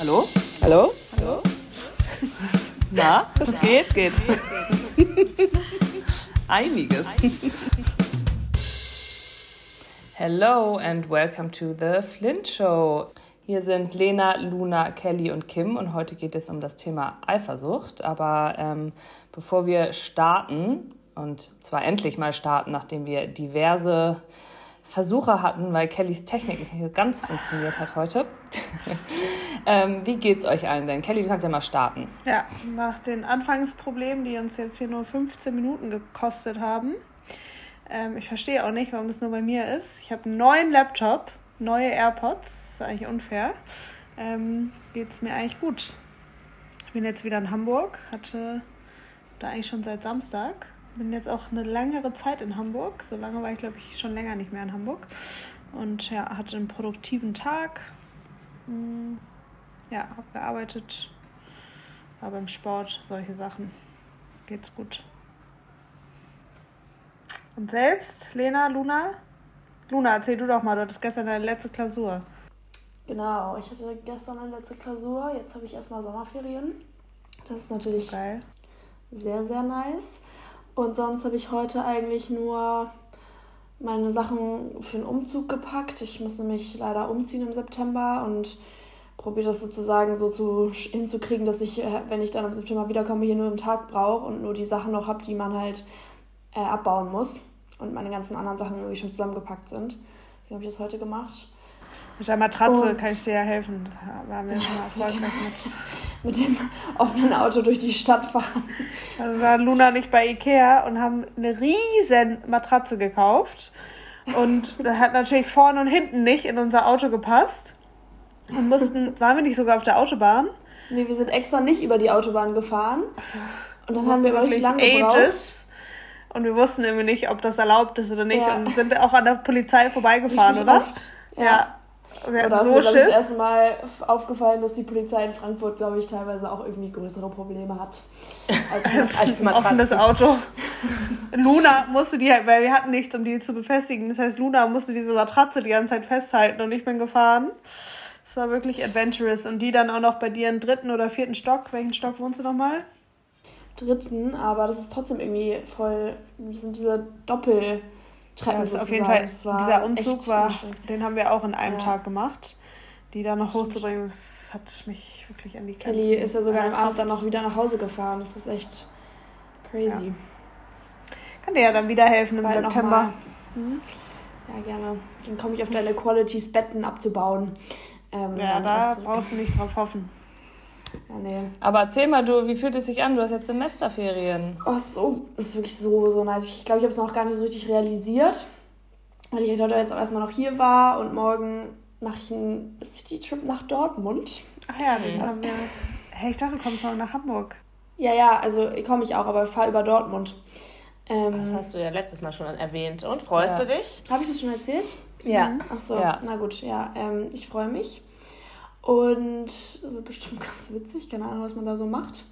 Hallo? Hallo? Hallo? Na, es geht, geht. Einiges. Hello and welcome to the Flint Show. Hier sind Lena, Luna, Kelly und Kim und heute geht es um das Thema Eifersucht. Aber ähm, bevor wir starten, und zwar endlich mal starten, nachdem wir diverse Versuche hatten, weil Kellys Technik nicht ganz funktioniert hat heute. ähm, wie geht's euch allen denn? Kelly, du kannst ja mal starten. Ja, nach den Anfangsproblemen, die uns jetzt hier nur 15 Minuten gekostet haben. Ähm, ich verstehe auch nicht, warum das nur bei mir ist. Ich habe einen neuen Laptop, neue AirPods. Das ist eigentlich unfair. Ähm, geht's mir eigentlich gut. Ich bin jetzt wieder in Hamburg, hatte da eigentlich schon seit Samstag bin jetzt auch eine längere Zeit in Hamburg. So lange war ich, glaube ich, schon länger nicht mehr in Hamburg. Und ja, hatte einen produktiven Tag. Hm, ja, habe gearbeitet, war beim Sport, solche Sachen. Geht's gut. Und selbst, Lena, Luna? Luna, erzähl du doch mal, du hattest gestern deine letzte Klausur. Genau, ich hatte gestern eine letzte Klausur. Jetzt habe ich erstmal Sommerferien. Das ist natürlich Geil. sehr, sehr nice. Und sonst habe ich heute eigentlich nur meine Sachen für den Umzug gepackt. Ich muss nämlich leider umziehen im September und probiere das sozusagen so zu, hinzukriegen, dass ich, äh, wenn ich dann im September wiederkomme, hier nur einen Tag brauche und nur die Sachen noch habe, die man halt äh, abbauen muss. Und meine ganzen anderen Sachen irgendwie schon zusammengepackt sind. Deswegen habe ich das heute gemacht. Mit der Matratze und, kann ich dir ja helfen. Da waren wir schon mal erfolgreich mit. Mit dem offenen Auto durch die Stadt fahren. Also waren Luna nicht bei Ikea und haben eine riesen Matratze gekauft. Und das hat natürlich vorne und hinten nicht in unser Auto gepasst. Und mussten, waren wir nicht sogar auf der Autobahn? Nee, wir sind extra nicht über die Autobahn gefahren. Und dann haben wir aber richtig lange gebraucht. Und wir wussten irgendwie nicht, ob das erlaubt ist oder nicht. Ja. Und sind auch an der Polizei vorbeigefahren, richtig oder? Oft. Ja. ja. Wir Oder ist so mir, glaube ich, das erste Mal aufgefallen, dass die Polizei in Frankfurt, glaube ich, teilweise auch irgendwie größere Probleme hat als, mit, als ein offenes Auto. Luna musste die, weil wir hatten nichts, um die zu befestigen. Das heißt, Luna musste diese Matratze die ganze Zeit festhalten und ich bin gefahren. Das war wirklich adventurous. Und die dann auch noch bei dir im dritten oder vierten Stock. Welchen Stock wohnst du nochmal? Dritten, aber das ist trotzdem irgendwie voll. Das sind diese Doppel. Treppen ja, auf jeden Fall, dieser Umzug war, den haben wir auch in einem ja. Tag gemacht. Die da noch hochzubringen, das hat mich wirklich an die Kette. Kelly ist ja sogar am Abend dann noch wieder nach Hause gefahren. Das ist echt crazy. Ja. Kann dir ja dann wieder helfen im Bald September. Mhm. Ja, gerne. Dann komme ich auf deine Qualities, Betten abzubauen. Ähm, ja, da brauchst du nicht drauf hoffen. Ja, nee. Aber erzähl mal, du, wie fühlt es sich an? Du hast jetzt Semesterferien. Oh, so, das ist wirklich so, so nice. Ich glaube, ich habe es noch gar nicht so richtig realisiert, weil ich heute jetzt auch erstmal noch hier war und morgen mache ich einen City-Trip nach Dortmund. Ach ja, den haben wir. Hey, ich dachte, du kommst morgen nach Hamburg. Ja, ja, also komme ich auch, aber fahre über Dortmund. Ähm, das hast du ja letztes Mal schon erwähnt. Und freust ja. du dich? Habe ich das schon erzählt? Ja. Ach so, ja. na gut, ja. Ähm, ich freue mich. Und wird bestimmt ganz witzig, keine Ahnung, was man da so macht.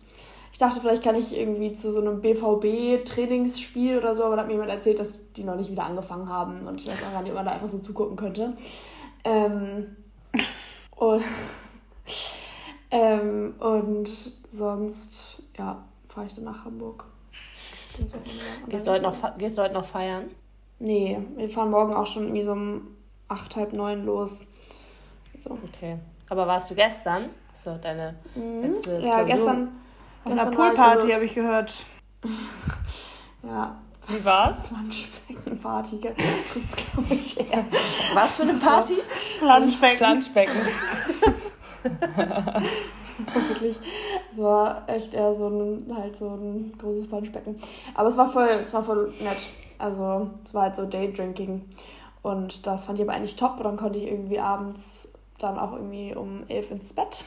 Ich dachte, vielleicht kann ich irgendwie zu so einem BVB-Trainingsspiel oder so, aber da hat mir jemand erzählt, dass die noch nicht wieder angefangen haben und ich weiß auch gar nicht, ob man da einfach so zugucken könnte. Ähm, und, ähm, und sonst, ja, fahre ich dann nach Hamburg. Gehst du, heute noch, gehst du heute noch feiern? Nee, wir fahren morgen auch schon irgendwie so um acht, halb neun los. So. Okay. Aber warst du gestern? So, deine mhm. letzte Ja, gestern. Auf einer Poolparty also, habe ich gehört. ja. Wie war's? Planschbeckenparty trifft's, glaube ich, eher. Was für eine Party? Planschbecken. Planschbecken. wirklich, es war echt eher so ein, halt so ein großes Planschbecken. Aber es war voll, es war voll nett. Also, es war halt so Daydrinking. Und das fand ich aber eigentlich top. Und dann konnte ich irgendwie abends dann auch irgendwie um elf ins Bett.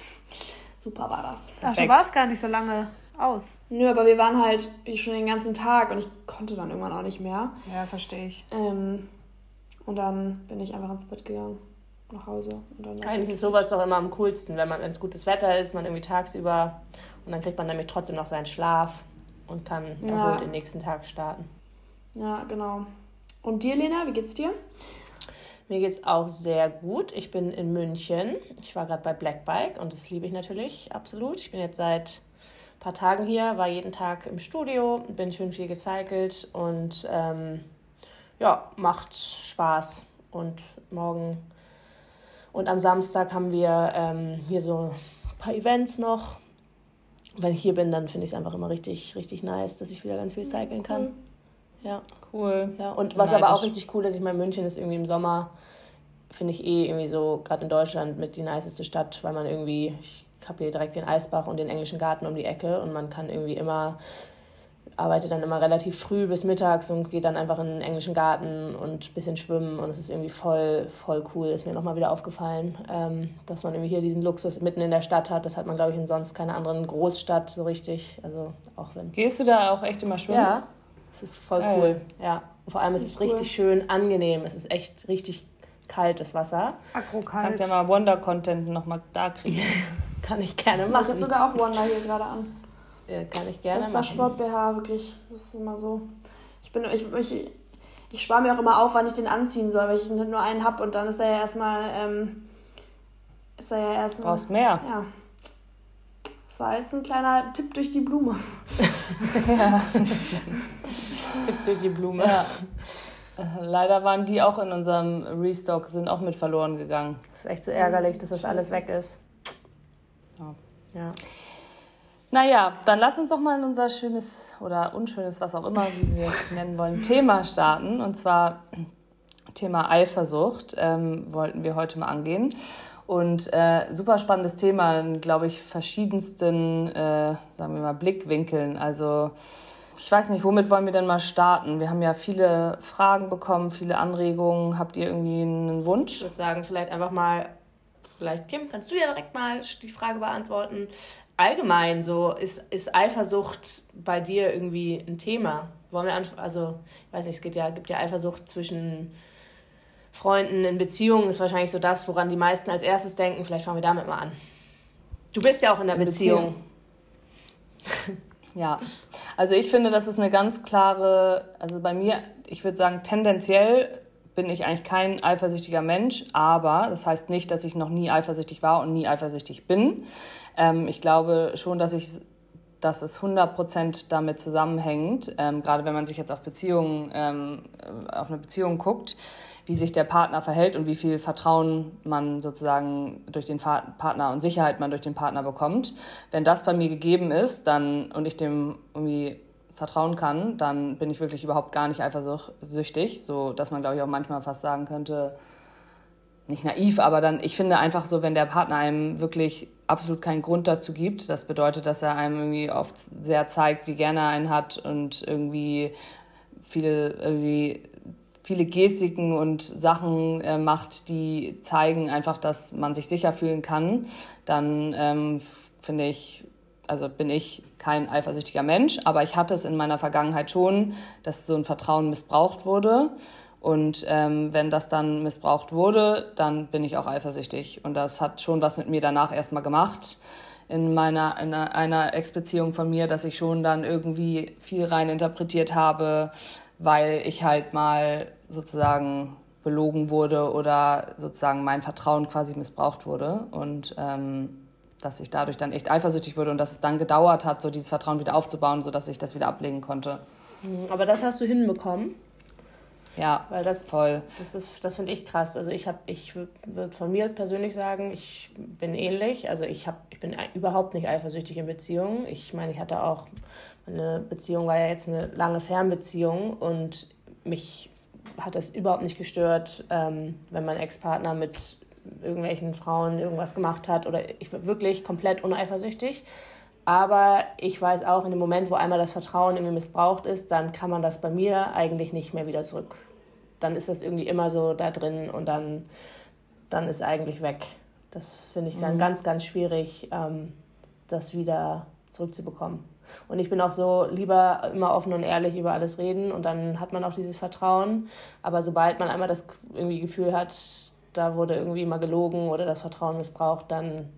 Super war das. Ach, du warst gar nicht so lange aus. Nö, aber wir waren halt schon den ganzen Tag und ich konnte dann irgendwann auch nicht mehr. Ja, verstehe ich. Ähm, und dann bin ich einfach ins Bett gegangen, nach Hause. Und dann Eigentlich ist sowas doch immer am coolsten, wenn man, wenn es gutes Wetter ist, man irgendwie tagsüber und dann kriegt man nämlich trotzdem noch seinen Schlaf und kann ja. den nächsten Tag starten. Ja, genau. Und dir, Lena, wie geht's dir? Mir geht es auch sehr gut. Ich bin in München. Ich war gerade bei Black Bike und das liebe ich natürlich absolut. Ich bin jetzt seit ein paar Tagen hier, war jeden Tag im Studio, bin schön viel gecycelt und ähm, ja, macht Spaß. Und morgen und am Samstag haben wir ähm, hier so ein paar Events noch. Wenn ich hier bin, dann finde ich es einfach immer richtig, richtig nice, dass ich wieder ganz viel cyclen kann. Ja. Cool. Ja, und was aber auch richtig cool ist, ich meine, München ist irgendwie im Sommer, finde ich eh irgendwie so, gerade in Deutschland, mit die niceste Stadt, weil man irgendwie, ich habe hier direkt den Eisbach und den englischen Garten um die Ecke und man kann irgendwie immer arbeite dann immer relativ früh bis mittags und gehe dann einfach in den englischen Garten und ein bisschen schwimmen und es ist irgendwie voll, voll cool. Ist mir nochmal wieder aufgefallen, ähm, dass man irgendwie hier diesen Luxus mitten in der Stadt hat. Das hat man, glaube ich, in sonst keiner anderen Großstadt so richtig. Also auch wenn. Gehst du da auch echt immer schwimmen? Ja, es ist voll Geil. cool. Ja. Und vor allem ist es cool. richtig schön angenehm. Es ist echt richtig kalt, das Wasser. Agrokalt. Kannst ja mal Wonder-Content nochmal da kriegen. Kann ich gerne machen. Ich habe sogar auch Wonder hier gerade an. Ja, kann ich gerne Bester Sport BH, wirklich. Das ist immer so. Ich bin, ich, ich, ich spare mir auch immer auf, wann ich den anziehen soll, weil ich nur einen habe und dann ist er ja erstmal, ähm, ist er ja erstmal. Brauchst mehr. Ja. Das war jetzt ein kleiner Tipp durch die Blume. ja. Tipp durch die Blume. Ja. Leider waren die auch in unserem Restock, sind auch mit verloren gegangen. Das ist echt so ärgerlich, dass das alles weg ist. Ja. ja. Naja, dann lass uns doch mal in unser schönes oder unschönes, was auch immer, wie wir es nennen wollen, Thema starten. Und zwar Thema Eifersucht ähm, wollten wir heute mal angehen. Und äh, super spannendes Thema, glaube ich, verschiedensten, äh, sagen wir mal, Blickwinkeln. Also ich weiß nicht, womit wollen wir denn mal starten? Wir haben ja viele Fragen bekommen, viele Anregungen. Habt ihr irgendwie einen Wunsch? Ich würde sagen, vielleicht einfach mal, vielleicht Kim, kannst du ja direkt mal die Frage beantworten allgemein so, ist, ist Eifersucht bei dir irgendwie ein Thema? Wollen wir also, ich weiß nicht, es gibt ja, gibt ja Eifersucht zwischen Freunden in Beziehungen, ist wahrscheinlich so das, woran die meisten als erstes denken. Vielleicht fangen wir damit mal an. Du bist ja auch in der in Beziehung. Beziehung. ja, also ich finde, das ist eine ganz klare, also bei mir, ich würde sagen, tendenziell bin ich eigentlich kein eifersüchtiger Mensch, aber das heißt nicht, dass ich noch nie eifersüchtig war und nie eifersüchtig bin. Ähm, ich glaube schon, dass ich dass es 100% damit zusammenhängt, ähm, gerade wenn man sich jetzt auf Beziehungen, ähm, auf eine Beziehung guckt, wie sich der Partner verhält und wie viel Vertrauen man sozusagen durch den Partner und Sicherheit man durch den Partner bekommt. Wenn das bei mir gegeben ist, dann und ich dem irgendwie vertrauen kann, dann bin ich wirklich überhaupt gar nicht eifersüchtig, so dass man glaube ich auch manchmal fast sagen könnte, nicht naiv, aber dann, ich finde einfach so, wenn der Partner einem wirklich absolut keinen Grund dazu gibt, das bedeutet, dass er einem irgendwie oft sehr zeigt, wie gerne er einen hat und irgendwie viele, irgendwie viele Gestiken und Sachen äh, macht, die zeigen einfach, dass man sich sicher fühlen kann, dann ähm, finde ich, also bin ich kein eifersüchtiger Mensch, aber ich hatte es in meiner Vergangenheit schon, dass so ein Vertrauen missbraucht wurde. Und ähm, wenn das dann missbraucht wurde, dann bin ich auch eifersüchtig. Und das hat schon was mit mir danach erstmal gemacht in meiner in einer Ex-Beziehung von mir, dass ich schon dann irgendwie viel rein interpretiert habe, weil ich halt mal sozusagen belogen wurde oder sozusagen mein Vertrauen quasi missbraucht wurde und ähm, dass ich dadurch dann echt eifersüchtig wurde und dass es dann gedauert hat, so dieses Vertrauen wieder aufzubauen, sodass ich das wieder ablegen konnte. Aber das hast du hinbekommen. Ja, weil das voll. Das ist, das finde ich krass. Also ich habe, ich würde von mir persönlich sagen, ich bin ähnlich. Also ich habe, ich bin überhaupt nicht eifersüchtig in Beziehungen. Ich meine, ich hatte auch meine Beziehung war ja jetzt eine lange Fernbeziehung und mich hat das überhaupt nicht gestört, ähm, wenn mein Ex-Partner mit irgendwelchen Frauen irgendwas gemacht hat oder ich war wirklich komplett uneifersüchtig. Aber ich weiß auch, in dem Moment, wo einmal das Vertrauen irgendwie missbraucht ist, dann kann man das bei mir eigentlich nicht mehr wieder zurück. Dann ist das irgendwie immer so da drin und dann, dann ist eigentlich weg. Das finde ich dann mhm. ganz, ganz schwierig, ähm, das wieder zurückzubekommen. Und ich bin auch so lieber immer offen und ehrlich über alles reden und dann hat man auch dieses Vertrauen. Aber sobald man einmal das irgendwie Gefühl hat, da wurde irgendwie mal gelogen oder das Vertrauen missbraucht, dann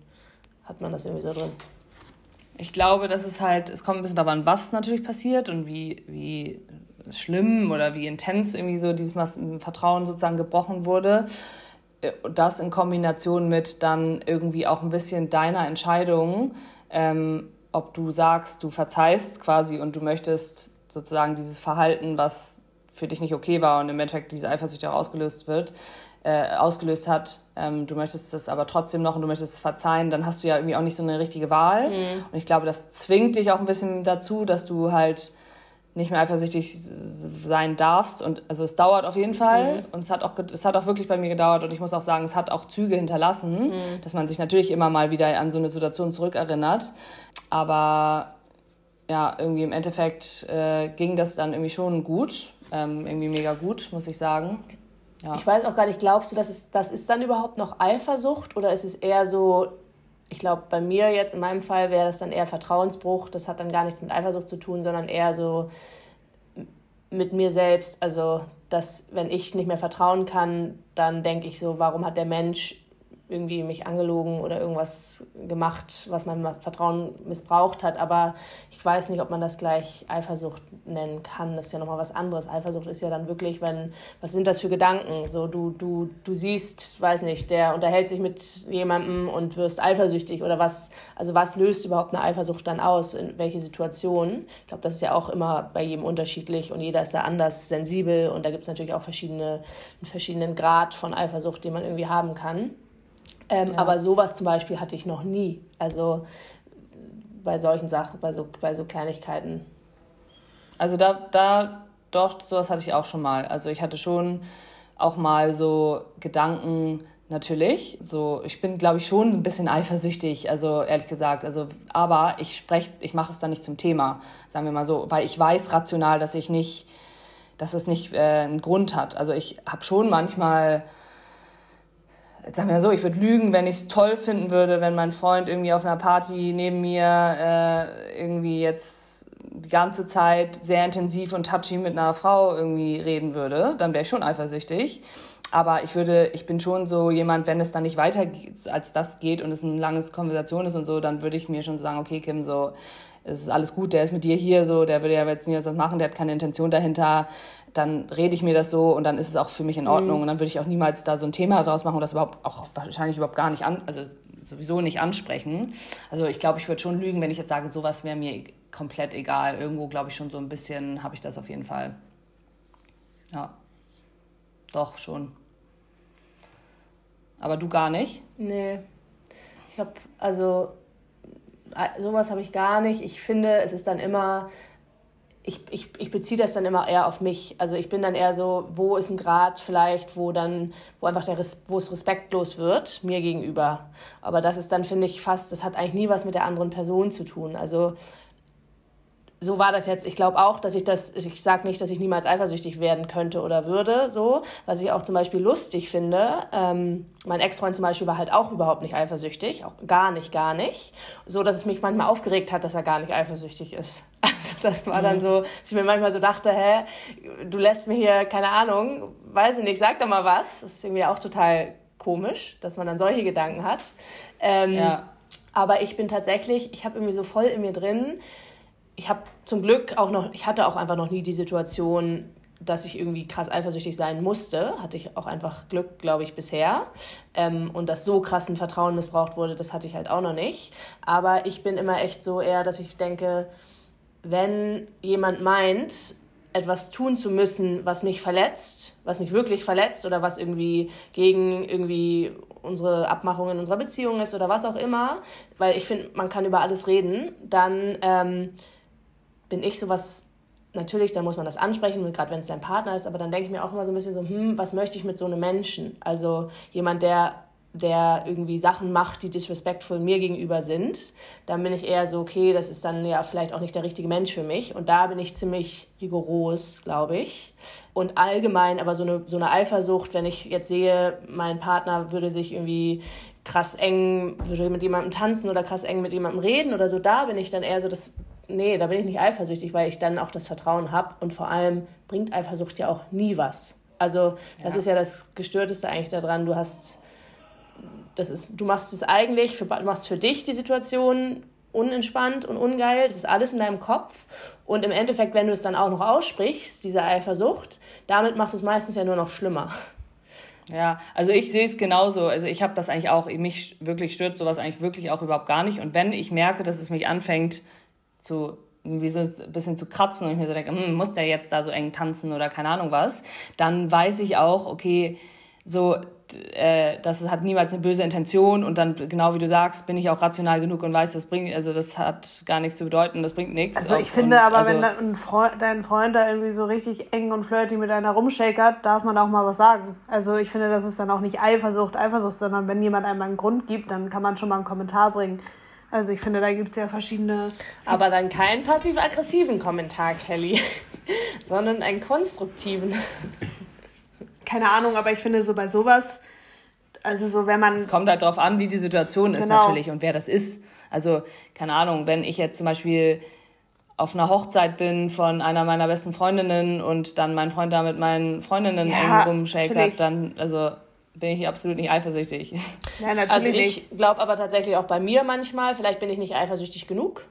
hat man das irgendwie so drin. Ich glaube, dass es halt, es kommt ein bisschen darauf an, was natürlich passiert und wie, wie schlimm oder wie intens irgendwie so dieses Vertrauen sozusagen gebrochen wurde. Äh, das in Kombination mit dann irgendwie auch ein bisschen deiner Entscheidung, ähm, ob du sagst, du verzeihst quasi und du möchtest sozusagen dieses Verhalten, was für dich nicht okay war und im Endeffekt diese Eifersucht auch ausgelöst wird, äh, ausgelöst hat, ähm, du möchtest es aber trotzdem noch und du möchtest es verzeihen, dann hast du ja irgendwie auch nicht so eine richtige Wahl. Mhm. Und ich glaube, das zwingt dich auch ein bisschen dazu, dass du halt nicht mehr eifersüchtig sein darfst. Und also es dauert auf jeden Fall mhm. und es hat auch es hat auch wirklich bei mir gedauert und ich muss auch sagen, es hat auch Züge hinterlassen, mhm. dass man sich natürlich immer mal wieder an so eine Situation zurückerinnert. Aber ja, irgendwie im Endeffekt äh, ging das dann irgendwie schon gut, ähm, irgendwie mega gut, muss ich sagen. Ja. Ich weiß auch gar nicht, glaubst du, dass es, das ist dann überhaupt noch Eifersucht oder ist es eher so, ich glaube, bei mir jetzt in meinem Fall wäre das dann eher Vertrauensbruch. Das hat dann gar nichts mit Eifersucht zu tun, sondern eher so mit mir selbst. Also, dass wenn ich nicht mehr vertrauen kann, dann denke ich so, warum hat der Mensch irgendwie mich angelogen oder irgendwas gemacht, was mein Vertrauen missbraucht hat. Aber ich weiß nicht, ob man das gleich Eifersucht nennen kann. Das ist ja nochmal was anderes. Eifersucht ist ja dann wirklich, wenn, was sind das für Gedanken? So, du, du, du siehst, weiß nicht, der unterhält sich mit jemandem und wirst eifersüchtig oder was, also was löst überhaupt eine Eifersucht dann aus? In welche Situation? Ich glaube, das ist ja auch immer bei jedem unterschiedlich und jeder ist da anders sensibel und da gibt es natürlich auch verschiedene, einen verschiedenen Grad von Eifersucht, den man irgendwie haben kann. Ähm, ja. Aber sowas zum Beispiel hatte ich noch nie. Also bei solchen Sachen, bei so, bei so Kleinigkeiten. Also da, da, doch, sowas hatte ich auch schon mal. Also ich hatte schon auch mal so Gedanken, natürlich. So, ich bin, glaube ich, schon ein bisschen eifersüchtig, also ehrlich gesagt. Also, aber ich spreche, ich mache es dann nicht zum Thema, sagen wir mal so, weil ich weiß rational, dass ich nicht, dass es nicht äh, einen Grund hat. Also ich habe schon manchmal sagen wir so, ich würde lügen, wenn ich es toll finden würde, wenn mein Freund irgendwie auf einer Party neben mir äh, irgendwie jetzt die ganze Zeit sehr intensiv und touchy mit einer Frau irgendwie reden würde, dann wäre ich schon eifersüchtig. Aber ich würde, ich bin schon so jemand, wenn es dann nicht weiter als das geht und es eine lange Konversation ist und so, dann würde ich mir schon sagen, okay, Kim, so, es ist alles gut, der ist mit dir hier, so, der würde ja jetzt nie was machen, der hat keine Intention dahinter dann rede ich mir das so und dann ist es auch für mich in Ordnung. Mhm. Und dann würde ich auch niemals da so ein Thema draus machen und das überhaupt auch wahrscheinlich überhaupt gar nicht an, also sowieso nicht ansprechen. Also ich glaube, ich würde schon lügen, wenn ich jetzt sage, sowas wäre mir komplett egal. Irgendwo glaube ich schon so ein bisschen, habe ich das auf jeden Fall. Ja. Doch, schon. Aber du gar nicht? Nee. Ich habe, also, sowas habe ich gar nicht. Ich finde, es ist dann immer ich, ich, ich beziehe das dann immer eher auf mich. Also ich bin dann eher so, wo ist ein Grad vielleicht, wo dann, wo einfach der wo es respektlos wird, mir gegenüber. Aber das ist dann, finde ich, fast, das hat eigentlich nie was mit der anderen Person zu tun. Also so war das jetzt. Ich glaube auch, dass ich das, ich sage nicht, dass ich niemals eifersüchtig werden könnte oder würde, so. Was ich auch zum Beispiel lustig finde, ähm, mein Ex-Freund zum Beispiel war halt auch überhaupt nicht eifersüchtig, auch gar nicht, gar nicht. So, dass es mich manchmal aufgeregt hat, dass er gar nicht eifersüchtig ist. Also das war dann mhm. so, dass ich mir manchmal so dachte, hä, du lässt mir hier, keine Ahnung, weiß ich nicht, sag doch mal was. Das ist irgendwie auch total komisch, dass man dann solche Gedanken hat. Ähm, ja. Aber ich bin tatsächlich, ich habe irgendwie so voll in mir drin, ich habe zum Glück auch noch, ich hatte auch einfach noch nie die Situation, dass ich irgendwie krass eifersüchtig sein musste. Hatte ich auch einfach Glück, glaube ich, bisher. Ähm, und dass so krass ein Vertrauen missbraucht wurde, das hatte ich halt auch noch nicht. Aber ich bin immer echt so eher, dass ich denke, wenn jemand meint, etwas tun zu müssen, was mich verletzt, was mich wirklich verletzt oder was irgendwie gegen irgendwie unsere Abmachung in unserer Beziehung ist oder was auch immer, weil ich finde, man kann über alles reden, dann ähm, bin ich sowas, natürlich, dann muss man das ansprechen, gerade wenn es dein Partner ist, aber dann denke ich mir auch immer so ein bisschen so, hm, was möchte ich mit so einem Menschen? Also jemand, der der irgendwie Sachen macht, die disrespectful mir gegenüber sind, dann bin ich eher so, okay, das ist dann ja vielleicht auch nicht der richtige Mensch für mich. Und da bin ich ziemlich rigoros, glaube ich. Und allgemein aber so eine, so eine Eifersucht, wenn ich jetzt sehe, mein Partner würde sich irgendwie krass eng, mit jemandem tanzen oder krass eng mit jemandem reden oder so, da bin ich dann eher so, das nee, da bin ich nicht eifersüchtig, weil ich dann auch das Vertrauen habe und vor allem bringt Eifersucht ja auch nie was. Also das ja. ist ja das Gestörteste eigentlich daran. Du hast, das ist, du machst es eigentlich, für, du machst für dich die Situation unentspannt und ungeil. Das ist alles in deinem Kopf. Und im Endeffekt, wenn du es dann auch noch aussprichst, diese Eifersucht, damit machst du es meistens ja nur noch schlimmer. Ja, also ich sehe es genauso. Also ich habe das eigentlich auch, mich wirklich stört sowas eigentlich wirklich auch überhaupt gar nicht. Und wenn ich merke, dass es mich anfängt zu irgendwie so ein bisschen zu kratzen und ich mir so denke, hm, muss der jetzt da so eng tanzen oder keine Ahnung was, dann weiß ich auch, okay, so, äh, das hat niemals eine böse Intention und dann, genau wie du sagst, bin ich auch rational genug und weiß, das bringt, also das hat gar nichts zu bedeuten, das bringt nichts. Also ich finde aber, also, wenn dein Freund, dein Freund da irgendwie so richtig eng und flirty mit einer rumshakert, darf man auch mal was sagen. Also ich finde, das ist dann auch nicht Eifersucht, Eifersucht, sondern wenn jemand einem einen Grund gibt, dann kann man schon mal einen Kommentar bringen. Also ich finde, da gibt es ja verschiedene. Aber dann keinen passiv-aggressiven Kommentar, Kelly, sondern einen konstruktiven. Keine Ahnung, aber ich finde so bei sowas, also so wenn man. Es kommt halt darauf an, wie die Situation genau. ist natürlich und wer das ist. Also keine Ahnung, wenn ich jetzt zum Beispiel auf einer Hochzeit bin von einer meiner besten Freundinnen und dann mein Freund da mit meinen Freundinnen ja, eng rumshakert, dann, also bin ich absolut nicht eifersüchtig. Ja, natürlich also ich glaube aber tatsächlich auch bei mir manchmal, vielleicht bin ich nicht eifersüchtig genug.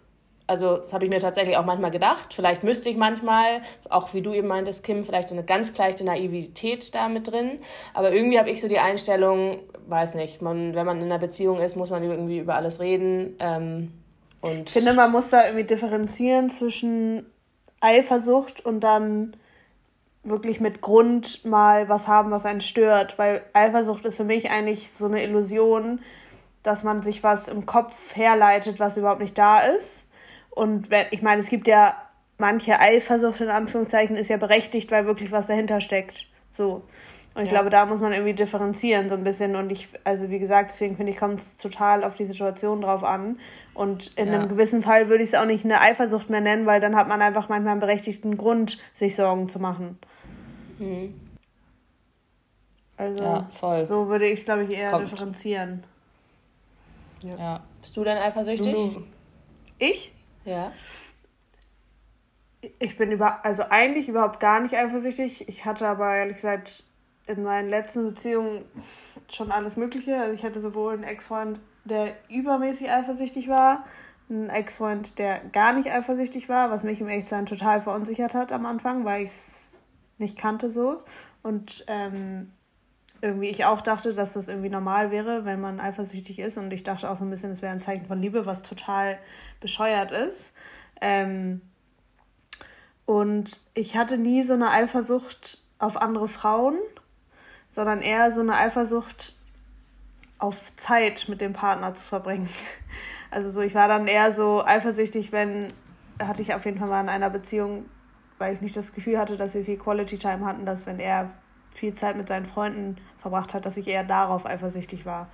Also das habe ich mir tatsächlich auch manchmal gedacht. Vielleicht müsste ich manchmal, auch wie du eben meintest, Kim, vielleicht so eine ganz leichte Naivität da mit drin. Aber irgendwie habe ich so die Einstellung, weiß nicht, man, wenn man in einer Beziehung ist, muss man irgendwie über alles reden. Ähm, und ich finde, man muss da irgendwie differenzieren zwischen Eifersucht und dann wirklich mit Grund mal was haben, was einen stört. Weil Eifersucht ist für mich eigentlich so eine Illusion, dass man sich was im Kopf herleitet, was überhaupt nicht da ist. Und wenn, ich meine, es gibt ja manche Eifersucht in Anführungszeichen ist ja berechtigt, weil wirklich was dahinter steckt. So. Und ich ja. glaube, da muss man irgendwie differenzieren so ein bisschen. Und ich, also wie gesagt, deswegen finde ich, kommt es total auf die Situation drauf an. Und in ja. einem gewissen Fall würde ich es auch nicht eine Eifersucht mehr nennen, weil dann hat man einfach manchmal einen berechtigten Grund, sich Sorgen zu machen. Mhm. Also ja, voll. so würde ich es, glaube ich, eher differenzieren. Ja. ja. Bist du denn eifersüchtig? Du. Ich? Ja. Ich bin über, also eigentlich überhaupt gar nicht eifersüchtig. Ich hatte aber ehrlich gesagt in meinen letzten Beziehungen schon alles Mögliche. Also ich hatte sowohl einen Ex-Freund, der übermäßig eifersüchtig war, einen Ex-Freund, der gar nicht eifersüchtig war, was mich im Echtsein total verunsichert hat am Anfang, weil ich es nicht kannte so. Und ähm, irgendwie ich auch dachte, dass das irgendwie normal wäre, wenn man eifersüchtig ist. Und ich dachte auch so ein bisschen, es wäre ein Zeichen von Liebe, was total bescheuert ist. Ähm, und ich hatte nie so eine Eifersucht auf andere Frauen, sondern eher so eine Eifersucht auf Zeit mit dem Partner zu verbringen. Also so, ich war dann eher so eifersüchtig, wenn hatte ich auf jeden Fall mal in einer Beziehung, weil ich nicht das Gefühl hatte, dass wir viel Quality Time hatten, dass wenn er viel Zeit mit seinen Freunden verbracht hat, dass ich eher darauf eifersüchtig war.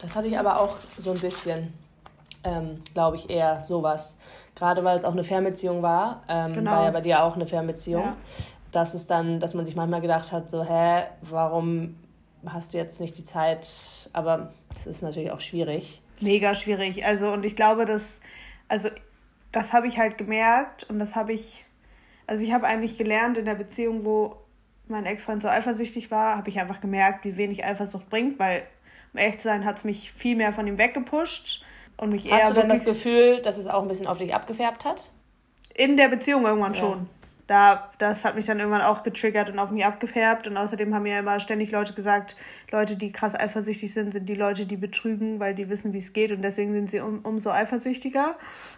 Das hatte ich aber auch so ein bisschen, ähm, glaube ich, eher sowas. Gerade weil es auch eine Fernbeziehung war, ähm, genau. war ja bei dir auch eine Fernbeziehung. Ja. Dass es dann, dass man sich manchmal gedacht hat, so, hä, warum hast du jetzt nicht die Zeit? Aber es ist natürlich auch schwierig. Mega schwierig. Also, und ich glaube, dass, also das habe ich halt gemerkt und das habe ich, also ich habe eigentlich gelernt in der Beziehung, wo mein Ex-Freund so eifersüchtig war, habe ich einfach gemerkt, wie wenig Eifersucht bringt, weil um ehrlich zu sein, hat es mich viel mehr von ihm weggepusht und mich Hast eher. Hast du denn das Gefühl, dass es auch ein bisschen auf dich abgefärbt hat? In der Beziehung irgendwann ja. schon da, das hat mich dann irgendwann auch getriggert und auf mich abgefärbt. Und außerdem haben mir immer ständig Leute gesagt, Leute, die krass eifersüchtig sind, sind die Leute, die betrügen, weil die wissen, wie es geht. Und deswegen sind sie um, umso eifersüchtiger.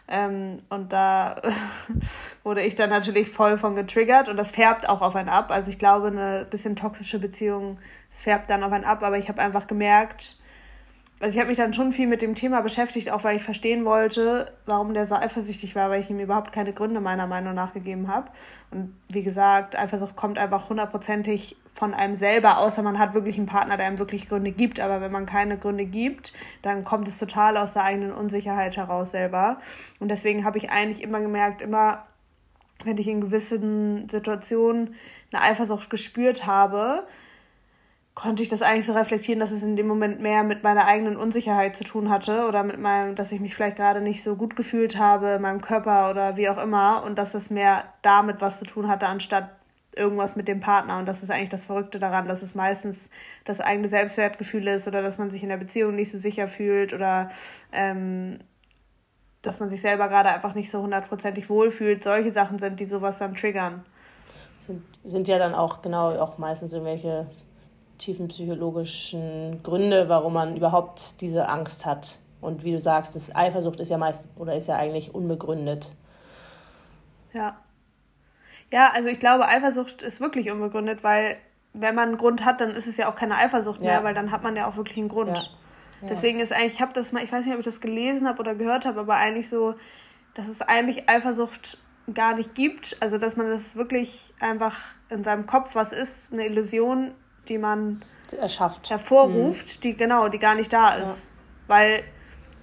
Ähm, und da wurde ich dann natürlich voll von getriggert. Und das färbt auch auf einen ab. Also ich glaube, eine bisschen toxische Beziehung, es färbt dann auf einen ab. Aber ich habe einfach gemerkt, also ich habe mich dann schon viel mit dem Thema beschäftigt, auch weil ich verstehen wollte, warum der so eifersüchtig war, weil ich ihm überhaupt keine Gründe meiner Meinung nach gegeben habe. Und wie gesagt, Eifersucht kommt einfach hundertprozentig von einem selber, außer man hat wirklich einen Partner, der einem wirklich Gründe gibt. Aber wenn man keine Gründe gibt, dann kommt es total aus der eigenen Unsicherheit heraus selber. Und deswegen habe ich eigentlich immer gemerkt, immer wenn ich in gewissen Situationen eine Eifersucht gespürt habe, konnte ich das eigentlich so reflektieren, dass es in dem Moment mehr mit meiner eigenen Unsicherheit zu tun hatte oder mit meinem, dass ich mich vielleicht gerade nicht so gut gefühlt habe, meinem Körper oder wie auch immer und dass es mehr damit was zu tun hatte, anstatt irgendwas mit dem Partner. Und das ist eigentlich das Verrückte daran, dass es meistens das eigene Selbstwertgefühl ist oder dass man sich in der Beziehung nicht so sicher fühlt oder ähm, dass man sich selber gerade einfach nicht so hundertprozentig wohlfühlt. Solche Sachen sind, die sowas dann triggern. Sind, sind ja dann auch genau auch meistens irgendwelche tiefen psychologischen Gründe, warum man überhaupt diese Angst hat. Und wie du sagst, das Eifersucht ist ja meist oder ist ja eigentlich unbegründet. Ja. Ja, also ich glaube, Eifersucht ist wirklich unbegründet, weil wenn man einen Grund hat, dann ist es ja auch keine Eifersucht ja. mehr, weil dann hat man ja auch wirklich einen Grund. Ja. Ja. Deswegen ist eigentlich, ich habe das mal, ich weiß nicht, ob ich das gelesen habe oder gehört habe, aber eigentlich so, dass es eigentlich Eifersucht gar nicht gibt. Also dass man das wirklich einfach in seinem Kopf was ist, eine Illusion, die man erschafft, hervorruft, mhm. die genau, die gar nicht da ist. Ja. Weil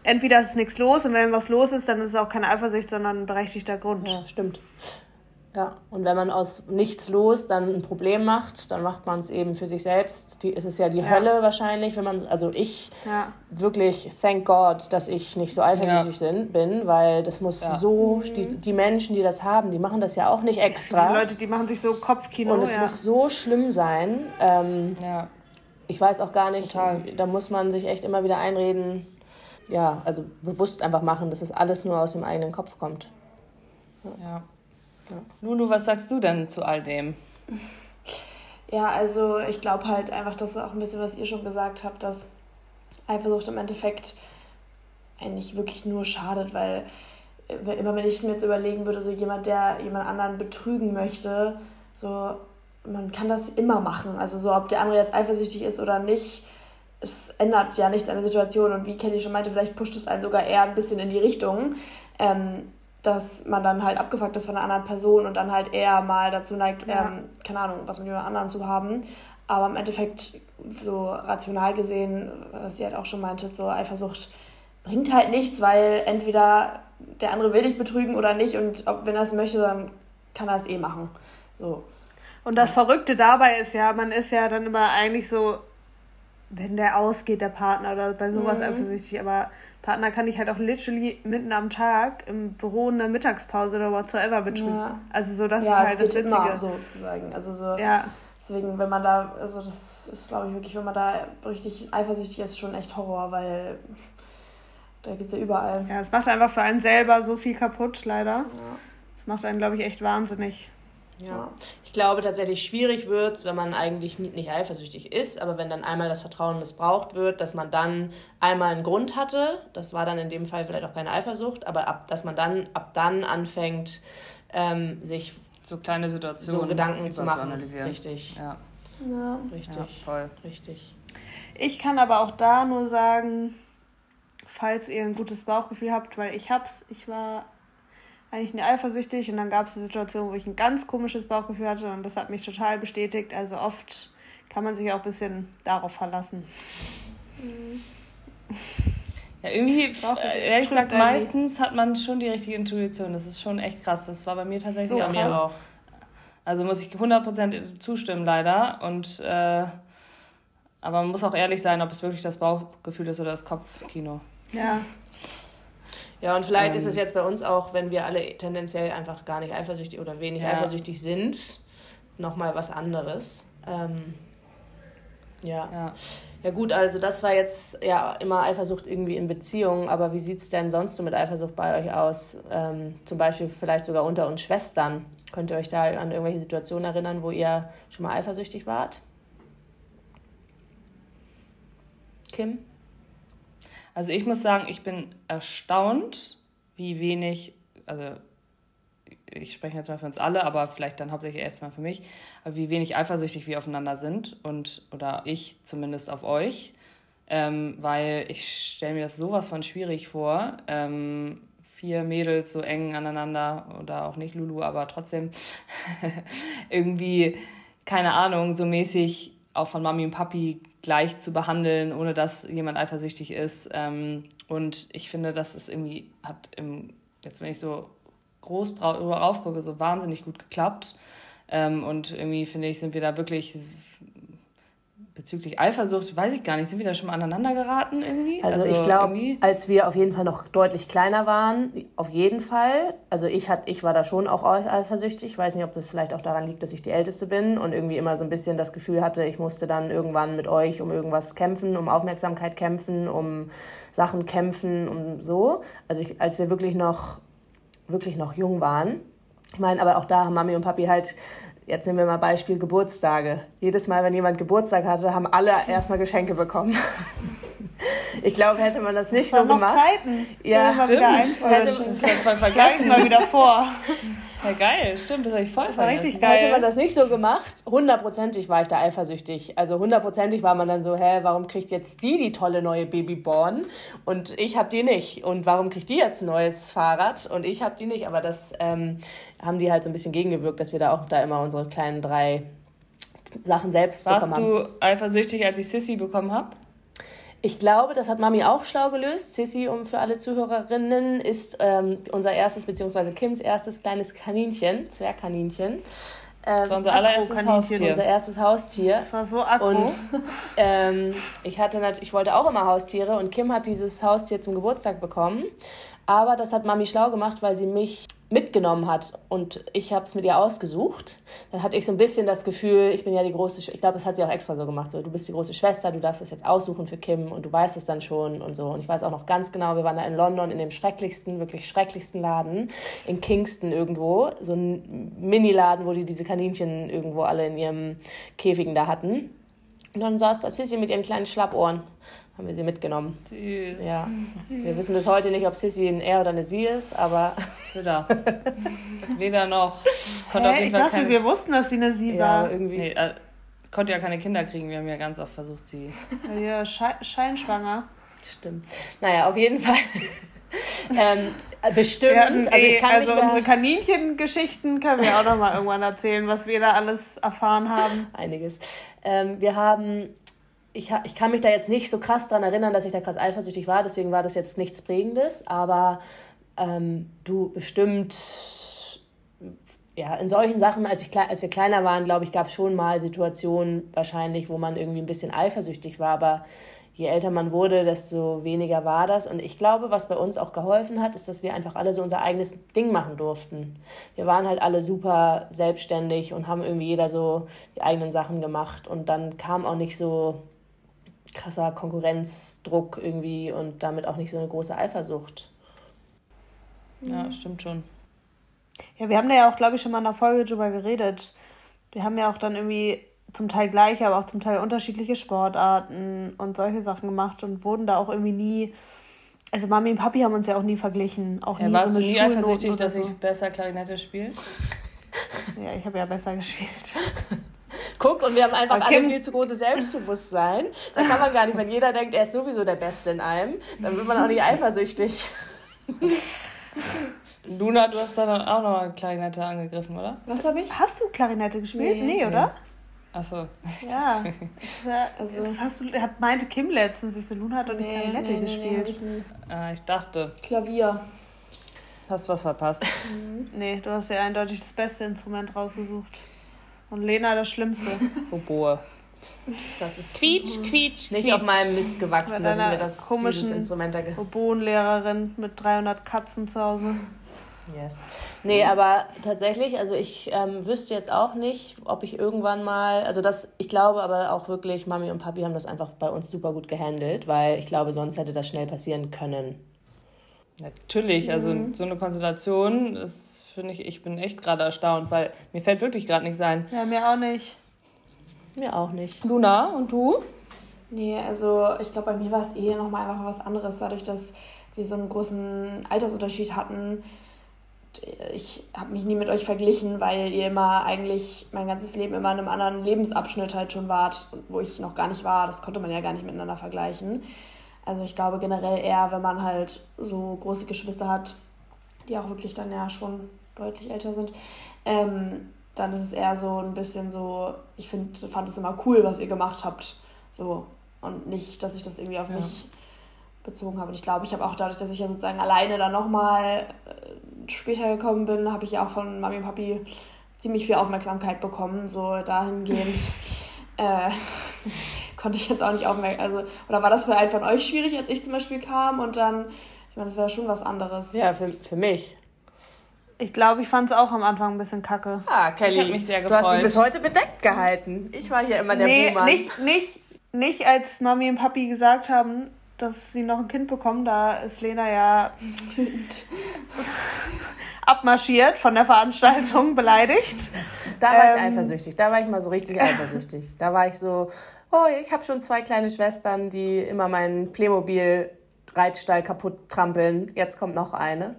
entweder ist nichts los und wenn was los ist, dann ist es auch keine Eifersucht, sondern ein berechtigter Grund. Ja, stimmt. Ja, und wenn man aus nichts los dann ein Problem macht, dann macht man es eben für sich selbst. Die, ist es ja die ja. Hölle wahrscheinlich, wenn man, also ich ja. wirklich, thank God, dass ich nicht so eifersüchtig ja. bin, weil das muss so, mhm. die, die Menschen, die das haben, die machen das ja auch nicht extra. Die Leute, die machen sich so Kopfkino. Und es muss so schlimm sein. Ähm, ja. Ich weiß auch gar nicht, Total. da muss man sich echt immer wieder einreden, ja, also bewusst einfach machen, dass es alles nur aus dem eigenen Kopf kommt. ja. Ja. Lulu, was sagst du denn zu all dem? Ja, also ich glaube halt einfach, dass auch ein bisschen, was ihr schon gesagt habt, dass Eifersucht im Endeffekt eigentlich wirklich nur schadet, weil äh, immer wenn ich es mir jetzt überlegen würde, so jemand, der jemand anderen betrügen möchte, so man kann das immer machen. Also so, ob der andere jetzt eifersüchtig ist oder nicht, es ändert ja nichts an der Situation. Und wie Kelly schon meinte, vielleicht pusht es einen sogar eher ein bisschen in die Richtung. Ähm, dass man dann halt abgefuckt ist von einer anderen Person und dann halt eher mal dazu neigt, ja. ähm, keine Ahnung, was mit jemand anderem zu haben. Aber im Endeffekt, so rational gesehen, was sie halt auch schon meinte, so Eifersucht bringt halt nichts, weil entweder der andere will dich betrügen oder nicht und ob, wenn er es möchte, dann kann er es eh machen. So. Und das Verrückte dabei ist ja, man ist ja dann immer eigentlich so, wenn der ausgeht, der Partner oder bei sowas mhm. eifersüchtig, aber Partner kann ich halt auch literally mitten am Tag im Büro in der Mittagspause oder whatsoever betrügen. Ja. Also so, das ja, ist halt das Witzige. Immer sozusagen. Also so, ja. deswegen, wenn man da, also das ist glaube ich wirklich, wenn man da richtig eifersüchtig ist, schon echt Horror, weil da gibt es ja überall. Ja, es macht einfach für einen selber so viel kaputt, leider. Ja. Das macht einen, glaube ich, echt wahnsinnig. Ja. Ich glaube tatsächlich schwierig wird es, wenn man eigentlich nicht, nicht eifersüchtig ist, aber wenn dann einmal das Vertrauen missbraucht wird, dass man dann einmal einen Grund hatte, das war dann in dem Fall vielleicht auch keine Eifersucht, aber ab, dass man dann ab dann anfängt, ähm, sich so kleine Situationen so Gedanken zu machen. Zu Richtig. Ja. ja. Richtig. Ja, voll. Richtig. Ich kann aber auch da nur sagen, falls ihr ein gutes Bauchgefühl habt, weil ich hab's, ich war eigentlich nie eifersüchtig und dann gab es eine Situation, wo ich ein ganz komisches Bauchgefühl hatte und das hat mich total bestätigt. Also oft kann man sich auch ein bisschen darauf verlassen. Ja, irgendwie, ehrlich gesagt, meistens hat man schon die richtige Intuition. Das ist schon echt krass. Das war bei mir tatsächlich so auch. auch. Also muss ich 100% zustimmen, leider. Und, äh, aber man muss auch ehrlich sein, ob es wirklich das Bauchgefühl ist oder das Kopfkino. Ja. Ja, und vielleicht ähm, ist es ähm. jetzt bei uns auch, wenn wir alle tendenziell einfach gar nicht eifersüchtig oder wenig ja. eifersüchtig sind, nochmal was anderes. Ähm, ja. ja. Ja gut, also das war jetzt ja immer Eifersucht irgendwie in Beziehungen, aber wie sieht es denn sonst so mit Eifersucht bei euch aus? Ähm, zum Beispiel vielleicht sogar unter uns Schwestern. Könnt ihr euch da an irgendwelche Situationen erinnern, wo ihr schon mal eifersüchtig wart? Kim? Also ich muss sagen, ich bin erstaunt, wie wenig, also ich spreche jetzt mal für uns alle, aber vielleicht dann hauptsächlich erstmal für mich, wie wenig eifersüchtig wir aufeinander sind und oder ich zumindest auf euch, ähm, weil ich stelle mir das sowas von schwierig vor. Ähm, vier Mädels so eng aneinander oder auch nicht Lulu, aber trotzdem irgendwie, keine Ahnung, so mäßig auch von Mami und Papi gleich zu behandeln, ohne dass jemand eifersüchtig ist. Ähm, und ich finde, das ist irgendwie, hat im, jetzt wenn ich so groß drüber raufgucke, so wahnsinnig gut geklappt. Ähm, und irgendwie finde ich, sind wir da wirklich bezüglich Eifersucht, weiß ich gar nicht, sind wir da schon mal aneinander geraten irgendwie? Also, also ich glaube, als wir auf jeden Fall noch deutlich kleiner waren, auf jeden Fall. Also ich, hat, ich war da schon auch eifersüchtig. Ich weiß nicht, ob das vielleicht auch daran liegt, dass ich die Älteste bin und irgendwie immer so ein bisschen das Gefühl hatte, ich musste dann irgendwann mit euch um irgendwas kämpfen, um Aufmerksamkeit kämpfen, um Sachen kämpfen, um so. Also ich, als wir wirklich noch, wirklich noch jung waren. Ich meine, aber auch da haben Mami und Papi halt Jetzt nehmen wir mal Beispiel Geburtstage. Jedes Mal, wenn jemand Geburtstag hatte, haben alle erstmal Geschenke bekommen. Ich glaube, hätte man das nicht das so gemacht. Zeiten. Ja, stimmt. Hätte man das vergessen. mal wieder vor. Ja, geil, stimmt, das habe ich voll das war richtig geil. Hätte man das nicht so gemacht, hundertprozentig war ich da eifersüchtig. Also hundertprozentig war man dann so, hä, warum kriegt jetzt die die tolle neue Babyborn und ich habe die nicht? Und warum kriegt die jetzt ein neues Fahrrad und ich habe die nicht? Aber das ähm, haben die halt so ein bisschen gegengewirkt, dass wir da auch da immer unsere kleinen drei Sachen selbst Warst bekommen haben. Warst du eifersüchtig, als ich Sissy bekommen habe? Ich glaube, das hat Mami auch schlau gelöst. Sissy, um für alle Zuhörerinnen, ist ähm, unser erstes, beziehungsweise Kims erstes kleines Kaninchen, Zwergkaninchen. das war unser allererstes Haustier. Unser erstes Haustier. Das war so akku. Und ähm, ich, hatte ich wollte auch immer Haustiere und Kim hat dieses Haustier zum Geburtstag bekommen. Aber das hat Mami schlau gemacht, weil sie mich mitgenommen hat und ich habe es mit ihr ausgesucht, dann hatte ich so ein bisschen das Gefühl, ich bin ja die große, ich glaube, das hat sie auch extra so gemacht, so du bist die große Schwester, du darfst es jetzt aussuchen für Kim und du weißt es dann schon und so. Und ich weiß auch noch ganz genau, wir waren da in London in dem schrecklichsten, wirklich schrecklichsten Laden in Kingston irgendwo, so ein Mini-Laden, wo die diese Kaninchen irgendwo alle in ihrem Käfigen da hatten. Und dann saß da Sissy mit ihren kleinen Schlappohren haben wir sie mitgenommen. Süß. Ja. Wir wissen bis heute nicht, ob Sissy ein Er oder eine Sie ist, aber. Twitter. Weder noch. Konnte Hä, ich dachte, keine... wir wussten, dass sie eine Sie ja, war. Irgendwie. Nee, äh, konnte ja keine Kinder kriegen. Wir haben ja ganz oft versucht, sie. Ja, Sche Scheinschwanger. Stimmt. Naja, auf jeden Fall. ähm, bestimmt. Hatten, also, ich kann also unsere Kaninchengeschichten können wir auch noch mal irgendwann erzählen, was wir da alles erfahren haben. Einiges. Ähm, wir haben ich, ich kann mich da jetzt nicht so krass dran erinnern, dass ich da krass eifersüchtig war, deswegen war das jetzt nichts Prägendes, aber ähm, du bestimmt, ja, in solchen Sachen, als, ich, als wir kleiner waren, glaube ich, gab es schon mal Situationen wahrscheinlich, wo man irgendwie ein bisschen eifersüchtig war, aber je älter man wurde, desto weniger war das. Und ich glaube, was bei uns auch geholfen hat, ist, dass wir einfach alle so unser eigenes Ding machen durften. Wir waren halt alle super selbstständig und haben irgendwie jeder so die eigenen Sachen gemacht. Und dann kam auch nicht so krasser Konkurrenzdruck irgendwie und damit auch nicht so eine große Eifersucht. Ja, mhm. stimmt schon. Ja, wir haben da ja auch, glaube ich, schon mal in der Folge drüber geredet. Wir haben ja auch dann irgendwie zum Teil gleiche, aber auch zum Teil unterschiedliche Sportarten und solche Sachen gemacht und wurden da auch irgendwie nie. Also Mami und Papi haben uns ja auch nie verglichen. Auch ja, nie warst so du nie eifersüchtig, dass so. ich besser Klarinette spiele? ja, ich habe ja besser gespielt. Guck, und wir haben einfach okay. alle viel zu großes Selbstbewusstsein. Da kann man gar nicht, wenn jeder denkt, er ist sowieso der Beste in allem, dann wird man auch nicht eifersüchtig. Luna, du hast da auch noch mal Klarinette angegriffen, oder? Was habe ich? Hast du Klarinette gespielt? Nee, nee oder? Achso. Ja. also, hast du, hat, meinte Kim letztens, ich so, Luna hat doch nicht nee, Klarinette nee, gespielt. Nee, ich, nie. Ah, ich dachte. Klavier. Hast was verpasst. Mhm. nee, du hast ja eindeutig das beste Instrument rausgesucht. Und Lena das Schlimmste. Oboe. Das ist quietsch, quietsch, nicht quietsch. auf meinem Mist gewachsen, dass mir das dieses Instrument da Oboenlehrerin mit 300 Katzen zu Hause. Yes. Nee, aber tatsächlich, also ich ähm, wüsste jetzt auch nicht, ob ich irgendwann mal, also das, ich glaube aber auch wirklich, Mami und Papi haben das einfach bei uns super gut gehandelt, weil ich glaube, sonst hätte das schnell passieren können. Natürlich, also mhm. so eine Konstellation ist, finde ich, ich bin echt gerade erstaunt, weil mir fällt wirklich gerade nichts ein. Ja, mir auch nicht. Mir auch nicht. Luna, und du? Nee, also ich glaube, bei mir war es eh nochmal einfach was anderes, dadurch, dass wir so einen großen Altersunterschied hatten. Ich habe mich nie mit euch verglichen, weil ihr immer eigentlich mein ganzes Leben immer in einem anderen Lebensabschnitt halt schon wart, wo ich noch gar nicht war. Das konnte man ja gar nicht miteinander vergleichen. Also ich glaube generell eher, wenn man halt so große Geschwister hat, die auch wirklich dann ja schon deutlich älter sind, ähm, dann ist es eher so ein bisschen so, ich find, fand es immer cool, was ihr gemacht habt. So. Und nicht, dass ich das irgendwie auf ja. mich bezogen habe. Und ich glaube, ich habe auch dadurch, dass ich ja sozusagen alleine dann nochmal äh, später gekommen bin, habe ich ja auch von Mami und Papi ziemlich viel Aufmerksamkeit bekommen. So dahingehend äh, konnte ich jetzt auch nicht aufmerken. Also, oder war das für einen von euch schwierig, als ich zum Beispiel kam und dann, ich meine, das wäre schon was anderes. Ja, für, für mich. Ich glaube, ich fand es auch am Anfang ein bisschen kacke. Ah, Kelly, ich habe mich sehr gefreut. Du hast mich bis heute bedeckt gehalten. Ich war hier immer der nee, Buhmann. Nicht, nicht, nicht als Mami und Papi gesagt haben, dass sie noch ein Kind bekommen. Da ist Lena ja abmarschiert von der Veranstaltung, beleidigt. Da war ähm, ich eifersüchtig. Da war ich mal so richtig eifersüchtig. Da war ich so, oh, ich habe schon zwei kleine Schwestern, die immer meinen Playmobil-Reitstall kaputt trampeln. Jetzt kommt noch eine.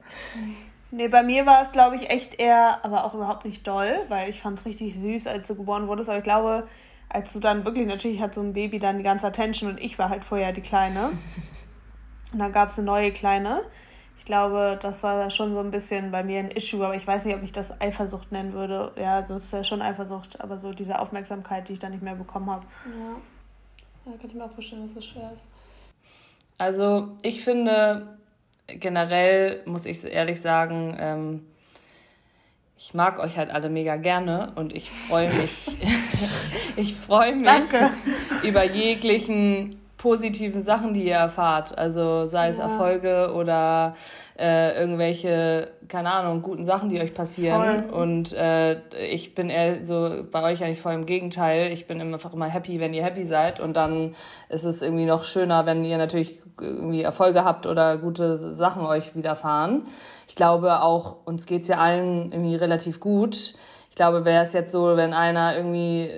Nee, bei mir war es, glaube ich, echt eher, aber auch überhaupt nicht doll, weil ich fand es richtig süß, als du geboren wurdest. Aber ich glaube, als du dann wirklich, natürlich hat so ein Baby dann die ganze Attention und ich war halt vorher die Kleine. Und dann gab es eine neue Kleine. Ich glaube, das war schon so ein bisschen bei mir ein Issue, aber ich weiß nicht, ob ich das Eifersucht nennen würde. Ja, also es ist ja schon Eifersucht, aber so diese Aufmerksamkeit, die ich dann nicht mehr bekommen habe. Ja. ja, kann ich mir auch vorstellen, dass das schwer ist. Also ich finde, generell muss ich ehrlich sagen, ähm, ich mag euch halt alle mega gerne und ich freue mich, ich freue mich Danke. über jeglichen positiven Sachen, die ihr erfahrt. Also sei es ja. Erfolge oder äh, irgendwelche, keine Ahnung, guten Sachen, die euch passieren. Voll. Und äh, ich bin eher so bei euch eigentlich voll im Gegenteil. Ich bin einfach immer happy, wenn ihr happy seid. Und dann ist es irgendwie noch schöner, wenn ihr natürlich irgendwie Erfolge habt oder gute Sachen euch widerfahren. Ich glaube auch, uns geht's ja allen irgendwie relativ gut. Ich glaube, wäre es jetzt so, wenn einer irgendwie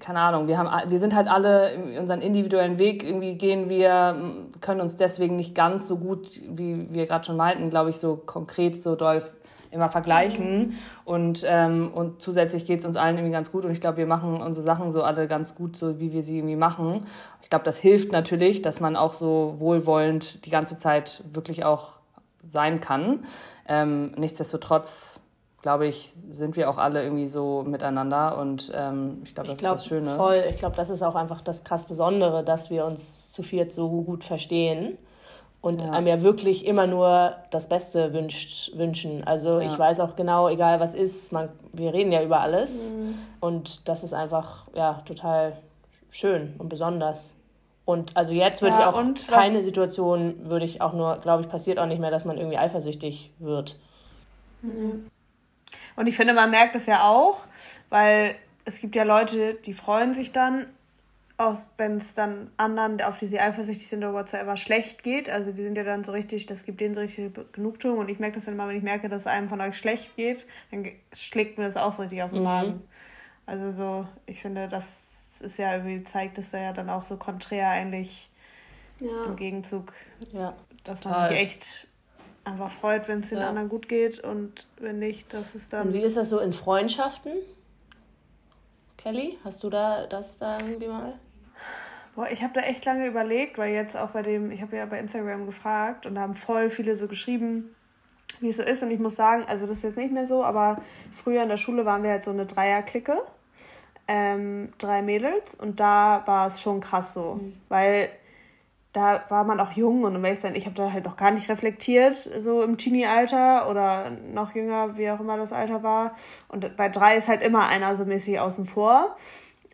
keine Ahnung, wir haben, wir sind halt alle unseren individuellen Weg irgendwie gehen wir, können uns deswegen nicht ganz so gut, wie wir gerade schon meinten, glaube ich, so konkret so doll immer vergleichen und, ähm, und zusätzlich geht es uns allen irgendwie ganz gut und ich glaube, wir machen unsere Sachen so alle ganz gut, so wie wir sie irgendwie machen. Ich glaube, das hilft natürlich, dass man auch so wohlwollend die ganze Zeit wirklich auch sein kann. Ähm, nichtsdestotrotz glaube ich, sind wir auch alle irgendwie so miteinander und ähm, ich glaube, das glaub, ist das Schöne. Voll, ich glaube, das ist auch einfach das krass Besondere, dass wir uns zu viert so gut verstehen und ja. einem ja wirklich immer nur das Beste wünscht, wünschen. Also ja. ich weiß auch genau, egal was ist, man, wir reden ja über alles mhm. und das ist einfach ja total schön und besonders. Und also jetzt würde ja, ich auch keine Situation, würde ich auch nur, glaube ich, passiert auch nicht mehr, dass man irgendwie eifersüchtig wird. Mhm. Und ich finde, man merkt es ja auch, weil es gibt ja Leute, die freuen sich dann, wenn es dann anderen, auf die sie eifersüchtig sind oder whatsoever, schlecht geht. Also die sind ja dann so richtig, das gibt denen so richtig Genugtuung. Und ich merke das dann immer, wenn ich merke, dass es einem von euch schlecht geht, dann schlägt mir das auch so richtig auf den mhm. Magen. Also so, ich finde, das ist ja irgendwie, zeigt es ja dann auch so konträr eigentlich ja. im Gegenzug, ja, dass man sich echt einfach freut, wenn es den ja. anderen gut geht und wenn nicht, dass es dann. Und wie ist das so in Freundschaften? Kelly, hast du da das da irgendwie mal? Boah, ich habe da echt lange überlegt, weil jetzt auch bei dem, ich habe ja bei Instagram gefragt und da haben voll viele so geschrieben, wie es so ist. Und ich muss sagen, also das ist jetzt nicht mehr so, aber früher in der Schule waren wir halt so eine Dreierklicke, ähm, drei Mädels und da war es schon krass so, mhm. weil da war man auch jung und um ehrlich sein, ich habe da halt noch gar nicht reflektiert, so im Teenie-Alter oder noch jünger, wie auch immer das Alter war. Und bei drei ist halt immer einer so mäßig außen vor.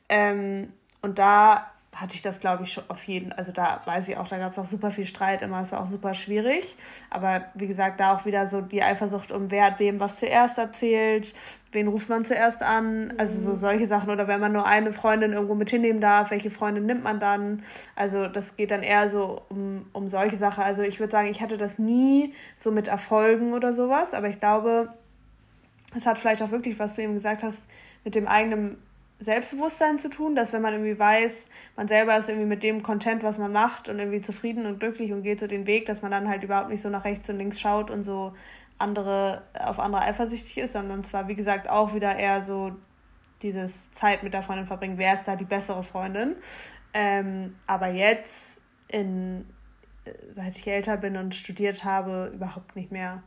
Ähm, und da hatte ich das, glaube ich, schon auf jeden Also da weiß ich auch, da gab es auch super viel Streit immer, es war auch super schwierig. Aber wie gesagt, da auch wieder so die Eifersucht um wer hat wem was zuerst erzählt, wen ruft man zuerst an, also so mhm. solche Sachen. Oder wenn man nur eine Freundin irgendwo mit hinnehmen darf, welche Freundin nimmt man dann? Also das geht dann eher so um, um solche Sachen. Also ich würde sagen, ich hatte das nie so mit Erfolgen oder sowas, aber ich glaube, es hat vielleicht auch wirklich, was du eben gesagt hast, mit dem eigenen Selbstbewusstsein zu tun, dass wenn man irgendwie weiß, man selber ist irgendwie mit dem Content, was man macht und irgendwie zufrieden und glücklich und geht so den Weg, dass man dann halt überhaupt nicht so nach rechts und links schaut und so andere auf andere eifersüchtig ist, sondern zwar wie gesagt auch wieder eher so dieses Zeit mit der Freundin verbringen, wer ist da die bessere Freundin. Ähm, aber jetzt in seit ich älter bin und studiert habe, überhaupt nicht mehr.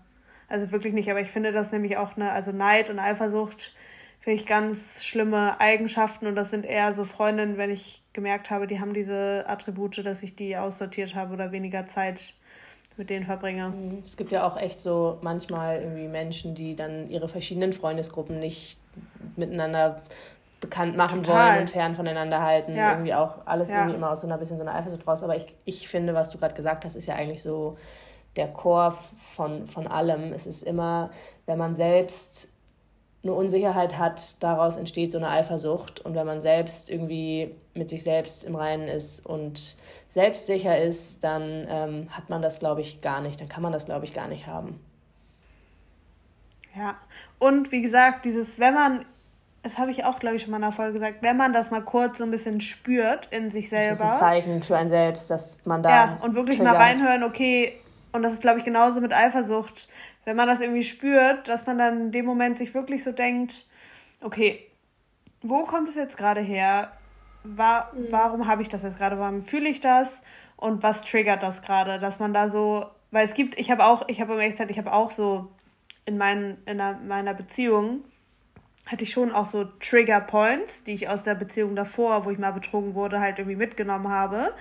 Also wirklich nicht, aber ich finde das nämlich auch eine, also Neid und Eifersucht finde ich ganz schlimme Eigenschaften und das sind eher so Freundinnen, wenn ich gemerkt habe, die haben diese Attribute, dass ich die aussortiert habe oder weniger Zeit mit denen verbringe. Mhm. Es gibt ja auch echt so manchmal irgendwie Menschen, die dann ihre verschiedenen Freundesgruppen nicht miteinander bekannt machen Total. wollen und fern voneinander halten. Ja. Irgendwie auch alles ja. irgendwie immer aus so einer bisschen so einer Eifersucht raus. Aber ich, ich finde, was du gerade gesagt hast, ist ja eigentlich so der Chor von, von allem. Es ist immer, wenn man selbst eine Unsicherheit hat, daraus entsteht so eine Eifersucht. Und wenn man selbst irgendwie mit sich selbst im Reinen ist und selbstsicher ist, dann ähm, hat man das, glaube ich, gar nicht. Dann kann man das, glaube ich, gar nicht haben. Ja, und wie gesagt, dieses, wenn man, das habe ich auch, glaube ich, schon mal in einer Folge gesagt, wenn man das mal kurz so ein bisschen spürt in sich selber. Das ist ein Zeichen für ein Selbst, dass man da. Ja, und wirklich triggert. mal reinhören, okay, und das ist, glaube ich, genauso mit Eifersucht wenn man das irgendwie spürt, dass man dann in dem Moment sich wirklich so denkt, okay, wo kommt es jetzt gerade her? War, mhm. Warum habe ich das jetzt gerade? Warum fühle ich das? Und was triggert das gerade? Dass man da so, weil es gibt, ich habe auch, ich habe im Zeit, ich habe auch so in, mein, in einer, meiner Beziehung hatte ich schon auch so Trigger Points, die ich aus der Beziehung davor, wo ich mal betrogen wurde, halt irgendwie mitgenommen habe.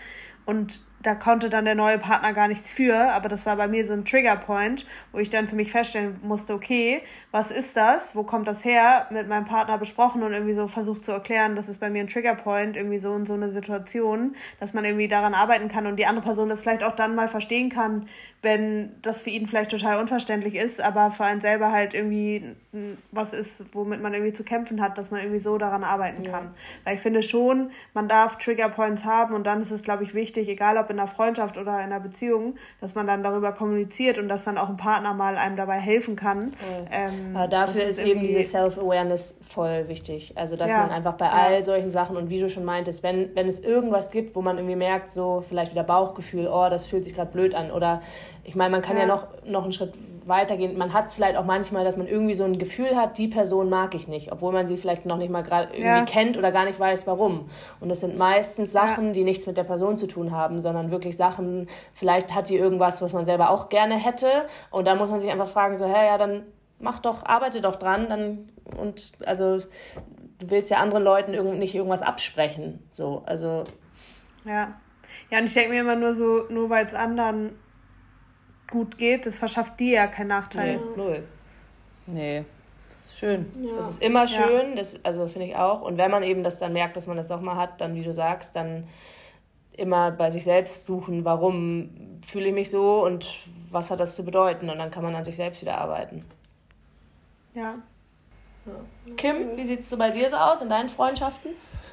Und da konnte dann der neue Partner gar nichts für, aber das war bei mir so ein Triggerpoint, wo ich dann für mich feststellen musste, okay, was ist das? Wo kommt das her? Mit meinem Partner besprochen und irgendwie so versucht zu erklären, das ist bei mir ein Triggerpoint, irgendwie so in so eine Situation, dass man irgendwie daran arbeiten kann und die andere Person das vielleicht auch dann mal verstehen kann, wenn das für ihn vielleicht total unverständlich ist, aber für einen selber halt irgendwie was ist, womit man irgendwie zu kämpfen hat, dass man irgendwie so daran arbeiten kann. Ja. Weil ich finde schon, man darf Triggerpoints haben und dann ist es, glaube ich, wichtig, egal ob in einer Freundschaft oder in einer Beziehung, dass man dann darüber kommuniziert und dass dann auch ein Partner mal einem dabei helfen kann. Ähm, Aber dafür ist eben diese Self-Awareness voll wichtig. Also, dass ja. man einfach bei ja. all solchen Sachen und wie du schon meintest, wenn, wenn es irgendwas gibt, wo man irgendwie merkt, so vielleicht wieder Bauchgefühl, oh, das fühlt sich gerade blöd an oder ich meine, man kann ja, ja noch, noch einen Schritt weitergehen. Man hat es vielleicht auch manchmal, dass man irgendwie so ein Gefühl hat, die Person mag ich nicht, obwohl man sie vielleicht noch nicht mal gerade irgendwie ja. kennt oder gar nicht weiß, warum. Und das sind meistens Sachen, ja. die nichts mit der Person zu tun haben, sondern wirklich Sachen, vielleicht hat die irgendwas, was man selber auch gerne hätte. Und da muss man sich einfach fragen, so, hä, ja, dann mach doch, arbeite doch dran, dann und also du willst ja anderen Leuten irgend, nicht irgendwas absprechen. So, also. Ja. Ja, und ich denke mir immer nur so, nur weil es anderen gut geht, das verschafft dir ja keinen Nachteil. Nee, null. Nee, das ist schön. Ja. Das ist immer schön, ja. das, also finde ich auch. Und wenn man eben das dann merkt, dass man das doch mal hat, dann, wie du sagst, dann immer bei sich selbst suchen, warum fühle ich mich so und was hat das zu bedeuten. Und dann kann man an sich selbst wieder arbeiten. Ja. ja. Kim, wie sieht es so bei dir so aus in deinen Freundschaften?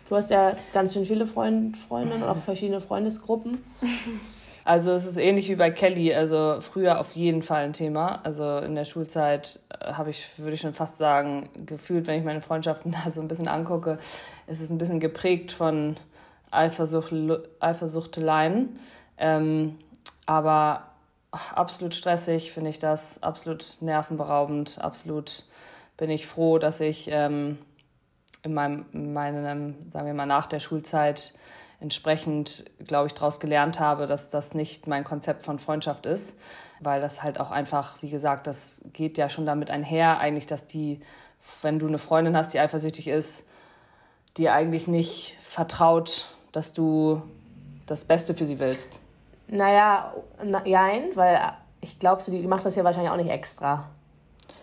Du hast ja ganz schön viele Freund, Freundinnen und auch verschiedene Freundesgruppen. Also es ist ähnlich wie bei Kelly, also früher auf jeden Fall ein Thema. Also in der Schulzeit äh, habe ich, würde ich schon fast sagen, gefühlt, wenn ich meine Freundschaften da so ein bisschen angucke, ist es ein bisschen geprägt von Eifersucht, Eifersuchteleien. Ähm, aber absolut stressig finde ich das, absolut nervenberaubend, absolut bin ich froh, dass ich ähm, in meinem, in meinem, sagen wir mal, nach der Schulzeit entsprechend, glaube ich, daraus gelernt habe, dass das nicht mein Konzept von Freundschaft ist, weil das halt auch einfach, wie gesagt, das geht ja schon damit einher, eigentlich, dass die, wenn du eine Freundin hast, die eifersüchtig ist, dir eigentlich nicht vertraut, dass du das Beste für sie willst. Naja, nein, weil ich glaube, die macht das ja wahrscheinlich auch nicht extra.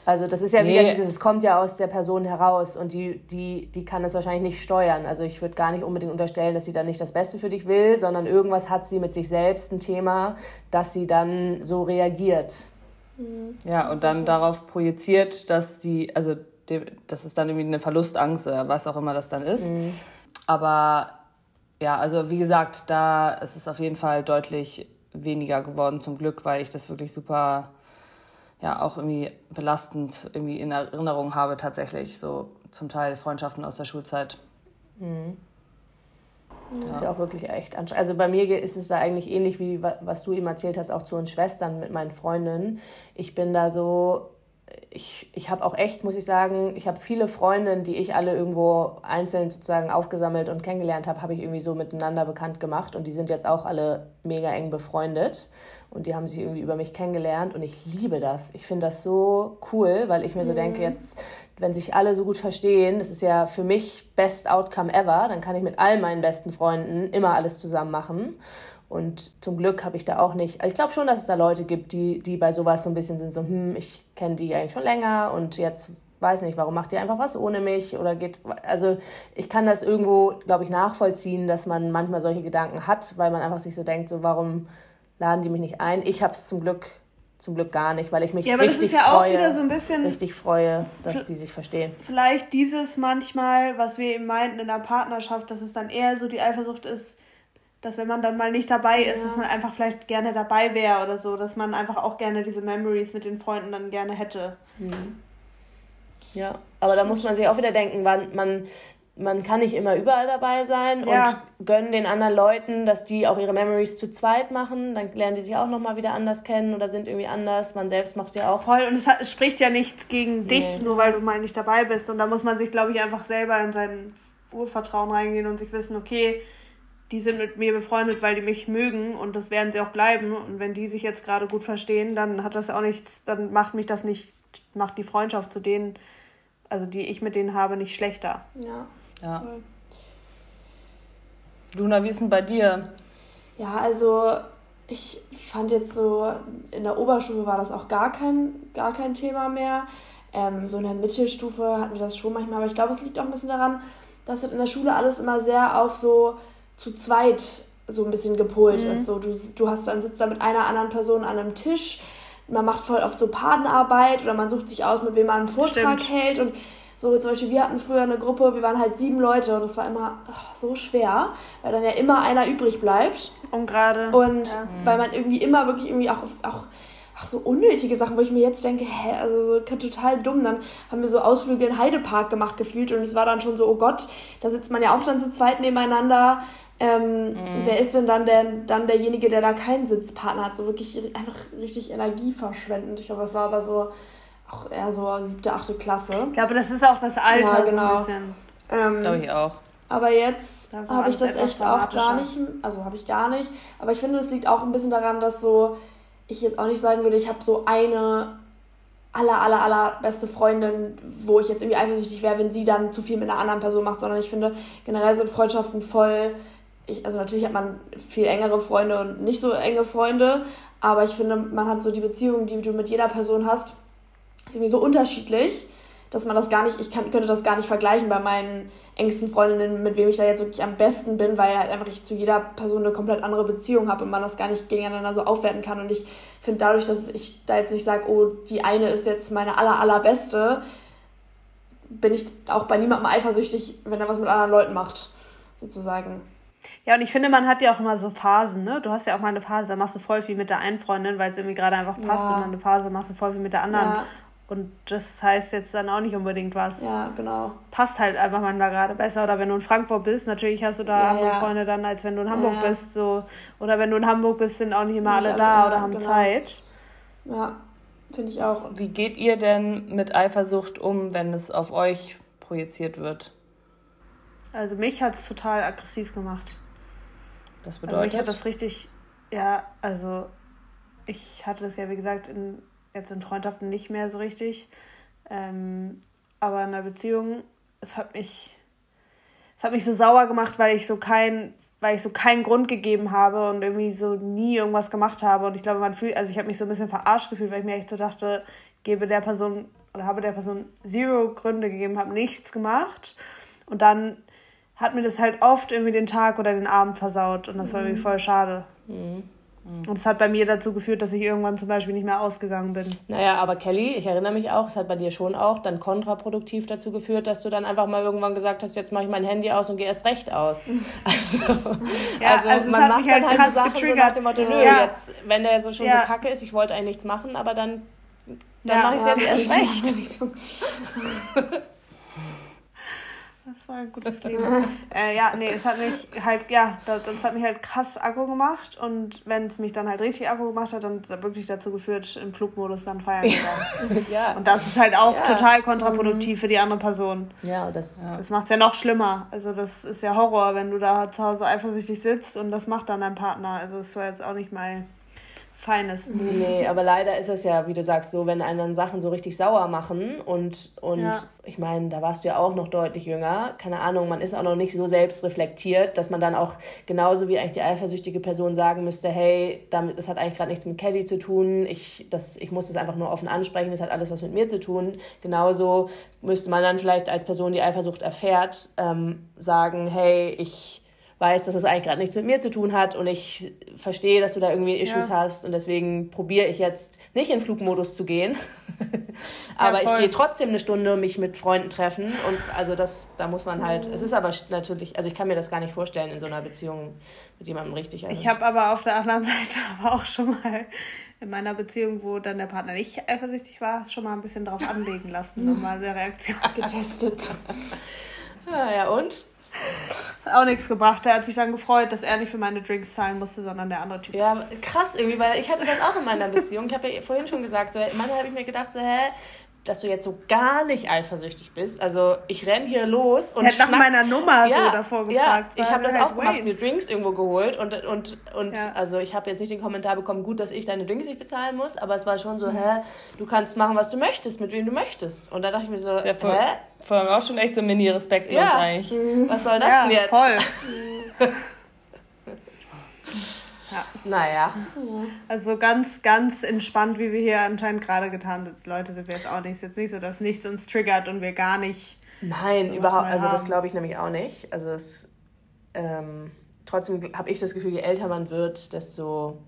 Also das ist ja nee. wieder dieses, es kommt ja aus der Person heraus und die, die, die kann das wahrscheinlich nicht steuern. Also ich würde gar nicht unbedingt unterstellen, dass sie dann nicht das Beste für dich will, sondern irgendwas hat sie mit sich selbst ein Thema, dass sie dann so reagiert. Mhm. Ja, und dann darauf projiziert, dass sie, also das ist dann irgendwie eine Verlustangst oder was auch immer das dann ist. Mhm. Aber ja, also wie gesagt, da ist es auf jeden Fall deutlich weniger geworden zum Glück, weil ich das wirklich super ja auch irgendwie belastend irgendwie in Erinnerung habe tatsächlich. So zum Teil Freundschaften aus der Schulzeit. Mhm. Das ja. ist ja auch wirklich echt anstrengend. Also bei mir ist es da eigentlich ähnlich wie was du ihm erzählt hast, auch zu uns Schwestern mit meinen Freundinnen. Ich bin da so, ich, ich habe auch echt, muss ich sagen, ich habe viele Freundinnen, die ich alle irgendwo einzeln sozusagen aufgesammelt und kennengelernt habe, habe ich irgendwie so miteinander bekannt gemacht und die sind jetzt auch alle mega eng befreundet und die haben sich irgendwie über mich kennengelernt und ich liebe das. Ich finde das so cool, weil ich mir so mhm. denke, jetzt, wenn sich alle so gut verstehen, das ist ja für mich best outcome ever, dann kann ich mit all meinen besten Freunden immer alles zusammen machen. Und zum Glück habe ich da auch nicht, also ich glaube schon, dass es da Leute gibt, die, die bei sowas so ein bisschen sind, so, hm, ich kenne die eigentlich schon länger und jetzt weiß nicht, warum macht ihr einfach was ohne mich oder geht, also ich kann das irgendwo, glaube ich, nachvollziehen, dass man manchmal solche Gedanken hat, weil man einfach sich so denkt, so warum laden die mich nicht ein? Ich habe es zum Glück zum Glück gar nicht, weil ich mich ja, richtig ja freue, so richtig freue, dass die sich verstehen. Vielleicht dieses manchmal, was wir eben meinten in der Partnerschaft, dass es dann eher so die Eifersucht ist, dass wenn man dann mal nicht dabei ist, ja. dass man einfach vielleicht gerne dabei wäre oder so, dass man einfach auch gerne diese Memories mit den Freunden dann gerne hätte. Mhm. Ja, aber da muss man sich auch wieder denken, man, man, man kann nicht immer überall dabei sein ja. und gönnen den anderen Leuten, dass die auch ihre Memories zu zweit machen. Dann lernen die sich auch nochmal wieder anders kennen oder sind irgendwie anders. Man selbst macht ja auch. Voll, und es, hat, es spricht ja nichts gegen dich, nee. nur weil du mal nicht dabei bist. Und da muss man sich, glaube ich, einfach selber in sein Urvertrauen reingehen und sich wissen, okay, die sind mit mir befreundet, weil die mich mögen und das werden sie auch bleiben. Und wenn die sich jetzt gerade gut verstehen, dann hat das auch nichts, dann macht mich das nicht, macht die Freundschaft zu denen, also die ich mit denen habe, nicht schlechter. Ja. Ja. Luna, wie ist denn bei dir? Ja, also ich fand jetzt so, in der Oberstufe war das auch gar kein, gar kein Thema mehr. Ähm, so in der Mittelstufe hatten wir das schon manchmal, aber ich glaube, es liegt auch ein bisschen daran, dass halt in der Schule alles immer sehr auf so zu zweit so ein bisschen gepolt mhm. ist. So, du, du hast dann sitzt da mit einer anderen Person an einem Tisch, man macht voll oft so Padenarbeit oder man sucht sich aus, mit wem man einen Vortrag Stimmt. hält und so zum Beispiel, wir hatten früher eine Gruppe, wir waren halt sieben Leute und es war immer oh, so schwer, weil dann ja immer einer übrig bleibt. Und gerade. Und ja. weil man irgendwie immer wirklich irgendwie auch, auch ach, so unnötige Sachen, wo ich mir jetzt denke, hä, also so total dumm. Dann haben wir so Ausflüge in Heidepark gemacht gefühlt und es war dann schon so, oh Gott, da sitzt man ja auch dann zu zweit nebeneinander. Ähm, mhm. Wer ist denn dann, der, dann derjenige, der da keinen Sitzpartner hat? So wirklich einfach richtig energieverschwendend. Ich glaube, das war aber so auch eher so siebte, achte Klasse. Ich glaube, das ist auch das Alter ja, genau. so ein bisschen. Ähm, glaube ich auch. Aber jetzt habe ich das echt auch gar nicht, also habe ich gar nicht. Aber ich finde, das liegt auch ein bisschen daran, dass so, ich jetzt auch nicht sagen würde, ich habe so eine aller, aller, aller beste Freundin, wo ich jetzt irgendwie eifersüchtig wäre, wenn sie dann zu viel mit einer anderen Person macht, sondern ich finde, generell sind Freundschaften voll, ich, also natürlich hat man viel engere Freunde und nicht so enge Freunde, aber ich finde, man hat so die Beziehung, die du mit jeder Person hast, ist irgendwie so unterschiedlich, dass man das gar nicht, ich kann, könnte das gar nicht vergleichen bei meinen engsten Freundinnen, mit wem ich da jetzt wirklich am besten bin, weil halt einfach ich zu jeder Person eine komplett andere Beziehung habe und man das gar nicht gegeneinander so aufwerten kann. Und ich finde dadurch, dass ich da jetzt nicht sage, oh, die eine ist jetzt meine aller, allerbeste, bin ich auch bei niemandem eifersüchtig, wenn er was mit anderen Leuten macht, sozusagen. Ja, und ich finde, man hat ja auch immer so Phasen, ne? Du hast ja auch mal eine Phase, da machst du voll viel mit der einen Freundin, weil es irgendwie gerade einfach passt, ja. und dann eine Phase machst du voll viel mit der anderen. Ja. Und das heißt jetzt dann auch nicht unbedingt was. Ja, genau. Passt halt einfach manchmal gerade besser. Oder wenn du in Frankfurt bist, natürlich hast du da ja, andere ja. Freunde dann, als wenn du in Hamburg ja, bist. So. Oder wenn du in Hamburg bist, sind auch nicht immer nicht alle da oder haben genau. Zeit. Ja, finde ich auch. Wie geht ihr denn mit Eifersucht um, wenn es auf euch projiziert wird? Also mich hat es total aggressiv gemacht. Das bedeutet? Also mich hat das richtig, ja, also ich hatte das ja, wie gesagt, in jetzt in Freundschaften nicht mehr so richtig. Ähm, aber in einer Beziehung, es hat mich, es hat mich so sauer gemacht, weil ich so kein, weil ich so keinen Grund gegeben habe und irgendwie so nie irgendwas gemacht habe. Und ich glaube, man fühlt, also ich habe mich so ein bisschen verarscht gefühlt, weil ich mir echt so dachte, gebe der Person oder habe der Person zero Gründe gegeben, habe nichts gemacht. Und dann hat mir das halt oft irgendwie den Tag oder den Abend versaut und das war irgendwie mhm. voll schade. Mhm. Mhm. Und es hat bei mir dazu geführt, dass ich irgendwann zum Beispiel nicht mehr ausgegangen bin. Naja, aber Kelly, ich erinnere mich auch, es hat bei dir schon auch dann kontraproduktiv dazu geführt, dass du dann einfach mal irgendwann gesagt hast, jetzt mache ich mein Handy aus und gehe erst recht aus. Also, ja, also, also man macht dann halt, halt so Sachen getriggert. so nach dem Motto, nö, ja. jetzt, wenn der so schon ja. so kacke ist, ich wollte eigentlich nichts machen, aber dann, dann mache ich es jetzt erst recht. Das war ein gutes Leben. äh, ja, nee, es hat mich halt, ja, das, das hat mich halt krass Akku gemacht und wenn es mich dann halt richtig Akku gemacht hat, dann wirklich dazu geführt, im Flugmodus dann feiern zu ja. Und das ist halt auch ja. total kontraproduktiv mhm. für die andere Person. Ja, das, ja. das macht es ja noch schlimmer. Also das ist ja Horror, wenn du da zu Hause eifersüchtig sitzt und das macht dann dein Partner. Also es war jetzt auch nicht mal feines. Nee, aber leider ist es ja, wie du sagst, so, wenn einen dann Sachen so richtig sauer machen und, und ja. ich meine, da warst du ja auch noch deutlich jünger, keine Ahnung, man ist auch noch nicht so selbstreflektiert, dass man dann auch genauso wie eigentlich die eifersüchtige Person sagen müsste, hey, damit, das hat eigentlich gerade nichts mit Kelly zu tun, ich, das, ich muss das einfach nur offen ansprechen, das hat alles was mit mir zu tun. Genauso müsste man dann vielleicht als Person, die Eifersucht erfährt, ähm, sagen, hey, ich weiß, dass es das eigentlich gerade nichts mit mir zu tun hat und ich verstehe, dass du da irgendwie Issues ja. hast und deswegen probiere ich jetzt nicht in Flugmodus zu gehen. aber ja, ich gehe trotzdem eine Stunde mich mit Freunden treffen und also das, da muss man halt, es ist aber natürlich, also ich kann mir das gar nicht vorstellen in so einer Beziehung mit jemandem richtig. Also ich habe aber auf der anderen Seite aber auch schon mal in meiner Beziehung, wo dann der Partner nicht eifersüchtig war, schon mal ein bisschen drauf anlegen lassen, nochmal eine Reaktion. Getestet. Ah, ja, und? auch nichts gebracht. Der hat sich dann gefreut, dass er nicht für meine Drinks zahlen musste, sondern der andere Typ. Ja, krass irgendwie, weil ich hatte das auch in meiner Beziehung. Ich habe ja vorhin schon gesagt, so, manchmal habe ich mir gedacht, so, hä, dass du jetzt so gar nicht eifersüchtig bist. Also ich renn hier los und ich nach meiner Nummer ja, so davor gefragt. Ja, ich habe das halt auch gemacht, mir Drinks irgendwo geholt und, und, und ja. also ich habe jetzt nicht den Kommentar bekommen, gut, dass ich deine Drinks nicht bezahlen muss, aber es war schon so, hä, du kannst machen, was du möchtest, mit wem du möchtest. Und da dachte ich mir so, ja, voll, hä? Vor allem auch schon echt so mini respektlos ja. eigentlich. Was soll das denn jetzt? voll. Ja. Naja. Also ganz, ganz entspannt, wie wir hier anscheinend gerade getan sind. Leute, sind wir jetzt auch nicht. Es ist jetzt nicht so, dass nichts uns triggert und wir gar nicht. Nein, überhaupt. Also, das glaube ich nämlich auch nicht. Also, es. Ähm, trotzdem habe ich das Gefühl, je älter man wird, desto,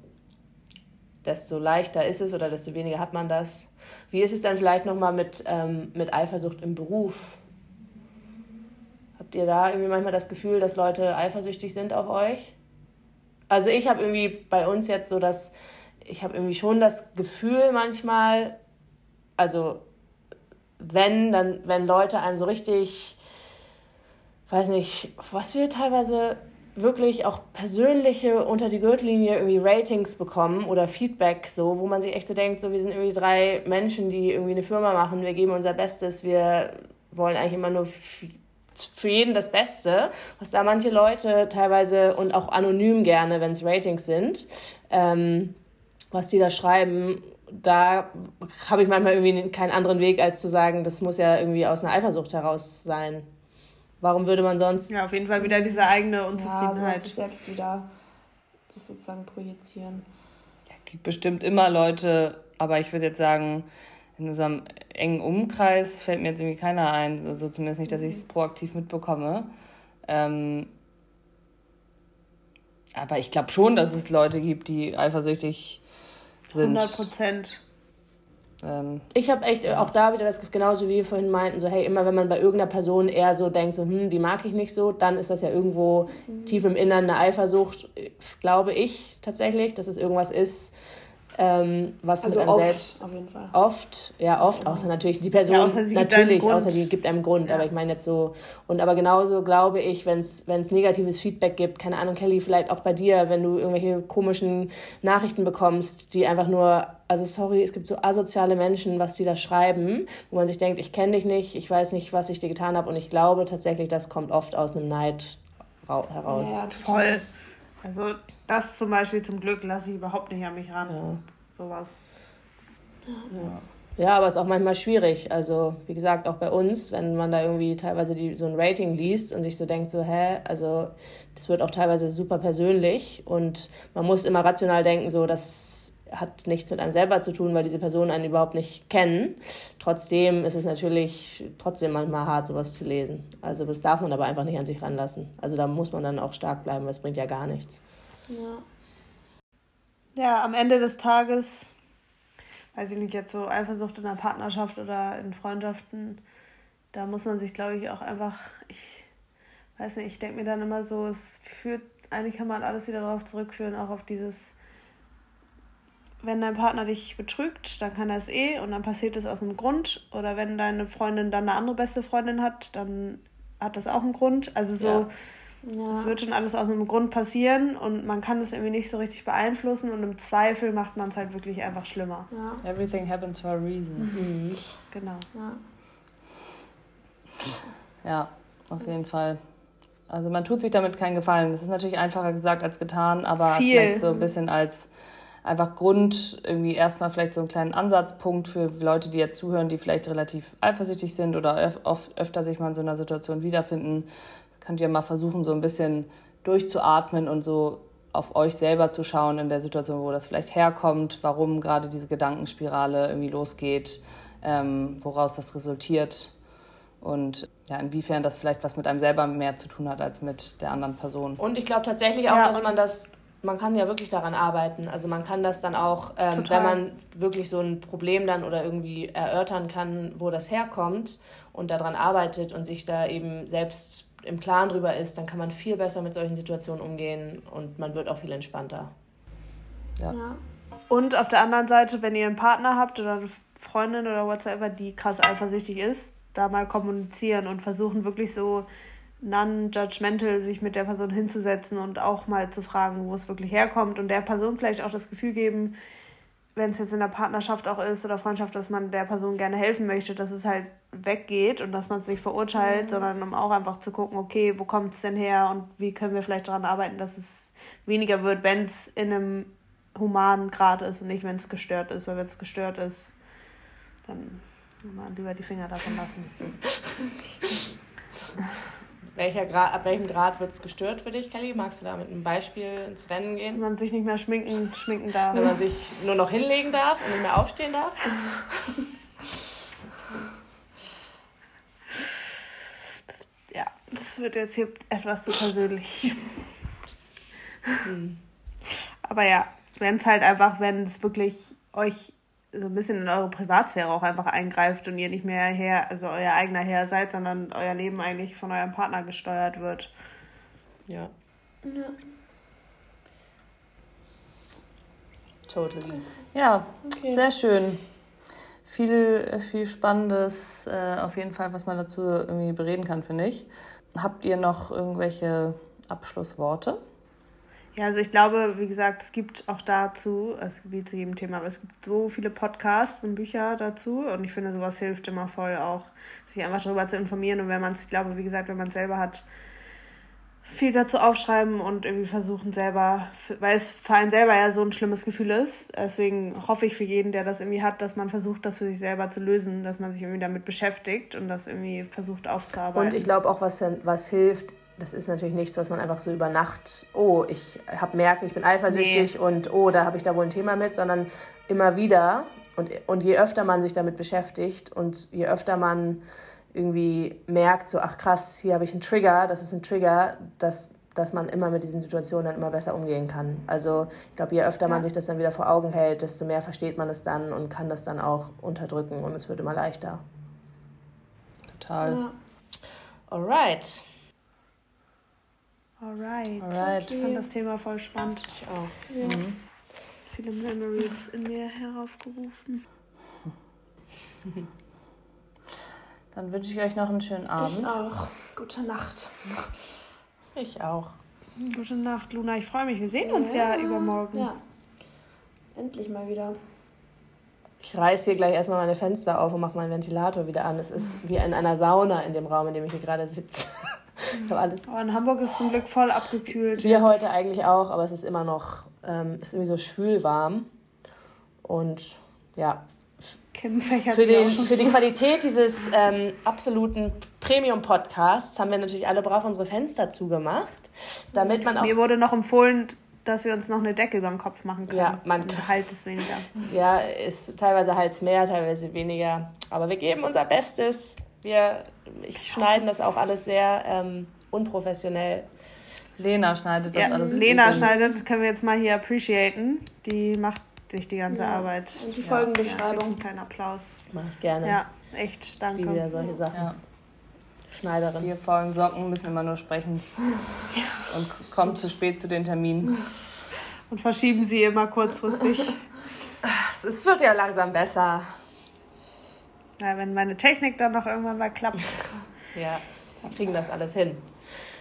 desto leichter ist es oder desto weniger hat man das. Wie ist es dann vielleicht nochmal mit, ähm, mit Eifersucht im Beruf? Habt ihr da irgendwie manchmal das Gefühl, dass Leute eifersüchtig sind auf euch? Also ich habe irgendwie bei uns jetzt so dass ich habe irgendwie schon das Gefühl manchmal, also wenn, dann, wenn Leute einem so richtig, weiß nicht, was wir teilweise wirklich auch persönliche unter die Gürtellinie irgendwie Ratings bekommen oder Feedback, so, wo man sich echt so denkt, so wir sind irgendwie drei Menschen, die irgendwie eine Firma machen, wir geben unser Bestes, wir wollen eigentlich immer nur für jeden das Beste, was da manche Leute teilweise und auch anonym gerne, wenn es Ratings sind, ähm, was die da schreiben, da habe ich manchmal irgendwie keinen anderen Weg, als zu sagen, das muss ja irgendwie aus einer Eifersucht heraus sein. Warum würde man sonst. Ja, auf jeden Fall wieder diese eigene Unzufriedenheit. Ja, so selbst wieder das sozusagen projizieren. Ja, gibt bestimmt immer Leute, aber ich würde jetzt sagen, in unserem engen Umkreis fällt mir jetzt irgendwie keiner ein, so, so zumindest nicht, dass ich es mhm. proaktiv mitbekomme. Ähm, aber ich glaube schon, dass es Leute gibt, die eifersüchtig sind. 100 Prozent. Ähm, ich habe echt auch da wieder das genauso wie wir vorhin meinten, so hey, immer wenn man bei irgendeiner Person eher so denkt, so hm, die mag ich nicht so, dann ist das ja irgendwo mhm. tief im Innern eine Eifersucht, glaube ich tatsächlich, dass es irgendwas ist, ähm, was also mit einem oft, selbst auf jeden Fall. oft, ja oft, ja. außer natürlich die Person ja, außer natürlich, außer die gibt einem Grund, ja. aber ich meine jetzt so und aber genauso glaube ich, wenn es wenn es negatives Feedback gibt, keine Ahnung, Kelly, vielleicht auch bei dir, wenn du irgendwelche komischen Nachrichten bekommst, die einfach nur also sorry, es gibt so asoziale Menschen, was die da schreiben, wo man sich denkt, ich kenne dich nicht, ich weiß nicht, was ich dir getan habe und ich glaube tatsächlich, das kommt oft aus einem Neid heraus. Ja, voll. Also das zum Beispiel zum Glück lasse ich überhaupt nicht an mich ran. Ja. Sowas. Ja. Ja, aber es ist auch manchmal schwierig. Also, wie gesagt, auch bei uns, wenn man da irgendwie teilweise die, so ein Rating liest und sich so denkt, so, hä, also, das wird auch teilweise super persönlich und man muss immer rational denken, so, das hat nichts mit einem selber zu tun, weil diese Personen einen überhaupt nicht kennen. Trotzdem ist es natürlich trotzdem manchmal hart, sowas zu lesen. Also, das darf man aber einfach nicht an sich ranlassen. Also, da muss man dann auch stark bleiben, weil es bringt ja gar nichts. Ja. Ja, am Ende des Tages, weiß ich nicht, jetzt so Eifersucht in der Partnerschaft oder in Freundschaften, da muss man sich, glaube ich, auch einfach, ich weiß nicht, ich denke mir dann immer so, es führt, eigentlich kann man alles wieder darauf zurückführen, auch auf dieses, wenn dein Partner dich betrügt, dann kann er es eh und dann passiert es aus einem Grund. Oder wenn deine Freundin dann eine andere beste Freundin hat, dann hat das auch einen Grund. Also so, ja. Ja. Es wird schon alles aus einem Grund passieren und man kann es irgendwie nicht so richtig beeinflussen und im Zweifel macht man es halt wirklich einfach schlimmer. Ja. Everything happens for a reason. Mhm. Genau. Ja. ja, auf jeden Fall. Also man tut sich damit keinen Gefallen. Das ist natürlich einfacher gesagt als getan, aber Viel. vielleicht so ein bisschen als, einfach Grund, irgendwie erstmal vielleicht so einen kleinen Ansatzpunkt für Leute, die jetzt zuhören, die vielleicht relativ eifersüchtig sind oder öf oft, öfter sich mal in so einer Situation wiederfinden. Könnt ihr mal versuchen, so ein bisschen durchzuatmen und so auf euch selber zu schauen in der Situation, wo das vielleicht herkommt, warum gerade diese Gedankenspirale irgendwie losgeht, ähm, woraus das resultiert und ja, inwiefern das vielleicht was mit einem selber mehr zu tun hat als mit der anderen Person. Und ich glaube tatsächlich auch, ja, dass man das, man kann ja wirklich daran arbeiten. Also man kann das dann auch, ähm, wenn man wirklich so ein Problem dann oder irgendwie erörtern kann, wo das herkommt und daran arbeitet und sich da eben selbst im Klaren drüber ist, dann kann man viel besser mit solchen Situationen umgehen und man wird auch viel entspannter. Ja. ja. Und auf der anderen Seite, wenn ihr einen Partner habt oder eine Freundin oder whatsoever, die krass eifersüchtig ist, da mal kommunizieren und versuchen wirklich so non-judgmental sich mit der Person hinzusetzen und auch mal zu fragen, wo es wirklich herkommt und der Person vielleicht auch das Gefühl geben, wenn es jetzt in der Partnerschaft auch ist oder Freundschaft, dass man der Person gerne helfen möchte, dass es halt weggeht und dass man es nicht verurteilt, mhm. sondern um auch einfach zu gucken, okay, wo kommt es denn her und wie können wir vielleicht daran arbeiten, dass es weniger wird, wenn es in einem humanen Grad ist und nicht, wenn es gestört ist, weil wenn es gestört ist, dann mal lieber die Finger davon lassen. Welcher Grad, ab welchem Grad wird es gestört für dich, Kelly? Magst du da mit einem Beispiel ins Rennen gehen? Wenn man sich nicht mehr schminken, schminken darf. Wenn man sich nur noch hinlegen darf und nicht mehr aufstehen darf? ja, das wird jetzt hier etwas zu persönlich. Hm. Aber ja, wenn es halt einfach, wenn es wirklich euch so ein bisschen in eure Privatsphäre auch einfach eingreift und ihr nicht mehr Herr, also euer eigener Herr seid, sondern euer Leben eigentlich von eurem Partner gesteuert wird. Ja. Ja. Totally. Ja, okay. sehr schön. Viel, viel Spannendes, äh, auf jeden Fall, was man dazu irgendwie bereden kann, finde ich. Habt ihr noch irgendwelche Abschlussworte? Ja, also ich glaube, wie gesagt, es gibt auch dazu, also wie zu jedem Thema, aber es gibt so viele Podcasts und Bücher dazu und ich finde, sowas hilft immer voll auch, sich einfach darüber zu informieren und wenn man es, ich glaube, wie gesagt, wenn man es selber hat, viel dazu aufschreiben und irgendwie versuchen selber, weil es für einen selber ja so ein schlimmes Gefühl ist. Deswegen hoffe ich für jeden, der das irgendwie hat, dass man versucht, das für sich selber zu lösen, dass man sich irgendwie damit beschäftigt und das irgendwie versucht aufzuarbeiten. Und ich glaube auch, was, was hilft, das ist natürlich nichts, was man einfach so über Nacht, oh, ich hab, merke, ich bin eifersüchtig nee. und oh, da habe ich da wohl ein Thema mit, sondern immer wieder. Und, und je öfter man sich damit beschäftigt und je öfter man irgendwie merkt, so, ach krass, hier habe ich einen Trigger, das ist ein Trigger, dass, dass man immer mit diesen Situationen dann immer besser umgehen kann. Also ich glaube, je öfter ja. man sich das dann wieder vor Augen hält, desto mehr versteht man es dann und kann das dann auch unterdrücken und es wird immer leichter. Total. Ja. Alright. Alright. Alright. Ich fand das Thema voll spannend. Ich auch. Ja. Mhm. Viele Memories in mir heraufgerufen. Dann wünsche ich euch noch einen schönen Abend. Ich auch. Gute Nacht. Ich auch. Gute Nacht, Luna. Ich freue mich. Wir sehen uns ja, ja übermorgen. Ja. Endlich mal wieder. Ich reiße hier gleich erstmal meine Fenster auf und mache meinen Ventilator wieder an. Es ist wie in einer Sauna in dem Raum, in dem ich hier gerade sitze. Ich alles. Oh, in Hamburg ist zum Glück voll abgekühlt. Wir heute eigentlich auch, aber es ist immer noch, ähm, ist irgendwie so schwülwarm. Und ja. Für, den, für die Qualität dieses ähm, absoluten Premium-Podcasts haben wir natürlich alle brav unsere Fenster zugemacht, damit man auch. Mir wurde noch empfohlen, dass wir uns noch eine Decke über den Kopf machen können. Ja, man halt es weniger. Ja, ist teilweise halt es mehr, teilweise weniger. Aber wir geben unser Bestes. Wir ich schneiden das auch alles sehr ähm, unprofessionell. Lena schneidet das ja, alles. Lena schneidet, das können wir jetzt mal hier appreciaten. Die macht sich die ganze ja. Arbeit. Und die Folgenbeschreibung. Ja, kein Applaus. Mache ich gerne. Ja, echt, danke. Ich liebe ja solche Sachen. Ja. Schneiderin. Vier faulen Socken müssen immer nur sprechen. Ja. Und kommt zu spät zu den Terminen. Und verschieben sie immer kurzfristig. Es wird ja langsam besser. Ja, wenn meine Technik dann noch irgendwann mal klappt. ja, wir kriegen das alles hin.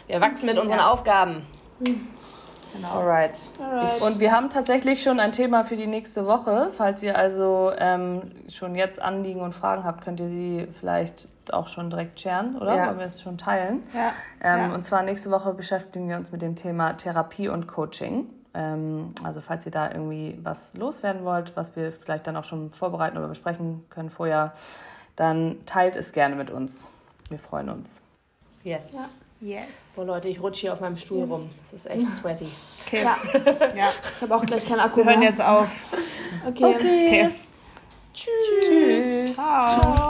Wir wachsen mit unseren ja. Aufgaben. Genau. Alright. Alright. Und wir haben tatsächlich schon ein Thema für die nächste Woche. Falls ihr also ähm, schon jetzt Anliegen und Fragen habt, könnt ihr sie vielleicht auch schon direkt scheren, oder? Ja. Wollen wir es schon teilen? Ja. Ähm, ja. Und zwar nächste Woche beschäftigen wir uns mit dem Thema Therapie und Coaching. Ähm, also falls ihr da irgendwie was loswerden wollt, was wir vielleicht dann auch schon vorbereiten oder besprechen können vorher, dann teilt es gerne mit uns. Wir freuen uns. Yes. Ja. Yes. Oh Leute, ich rutsche hier auf meinem Stuhl rum. Es ist echt sweaty. Okay. Ja. ja. Ich habe auch gleich keinen Akku Wir hören jetzt auf. Okay. okay. okay. Tschüss. Tschüss. Ciao. Ciao.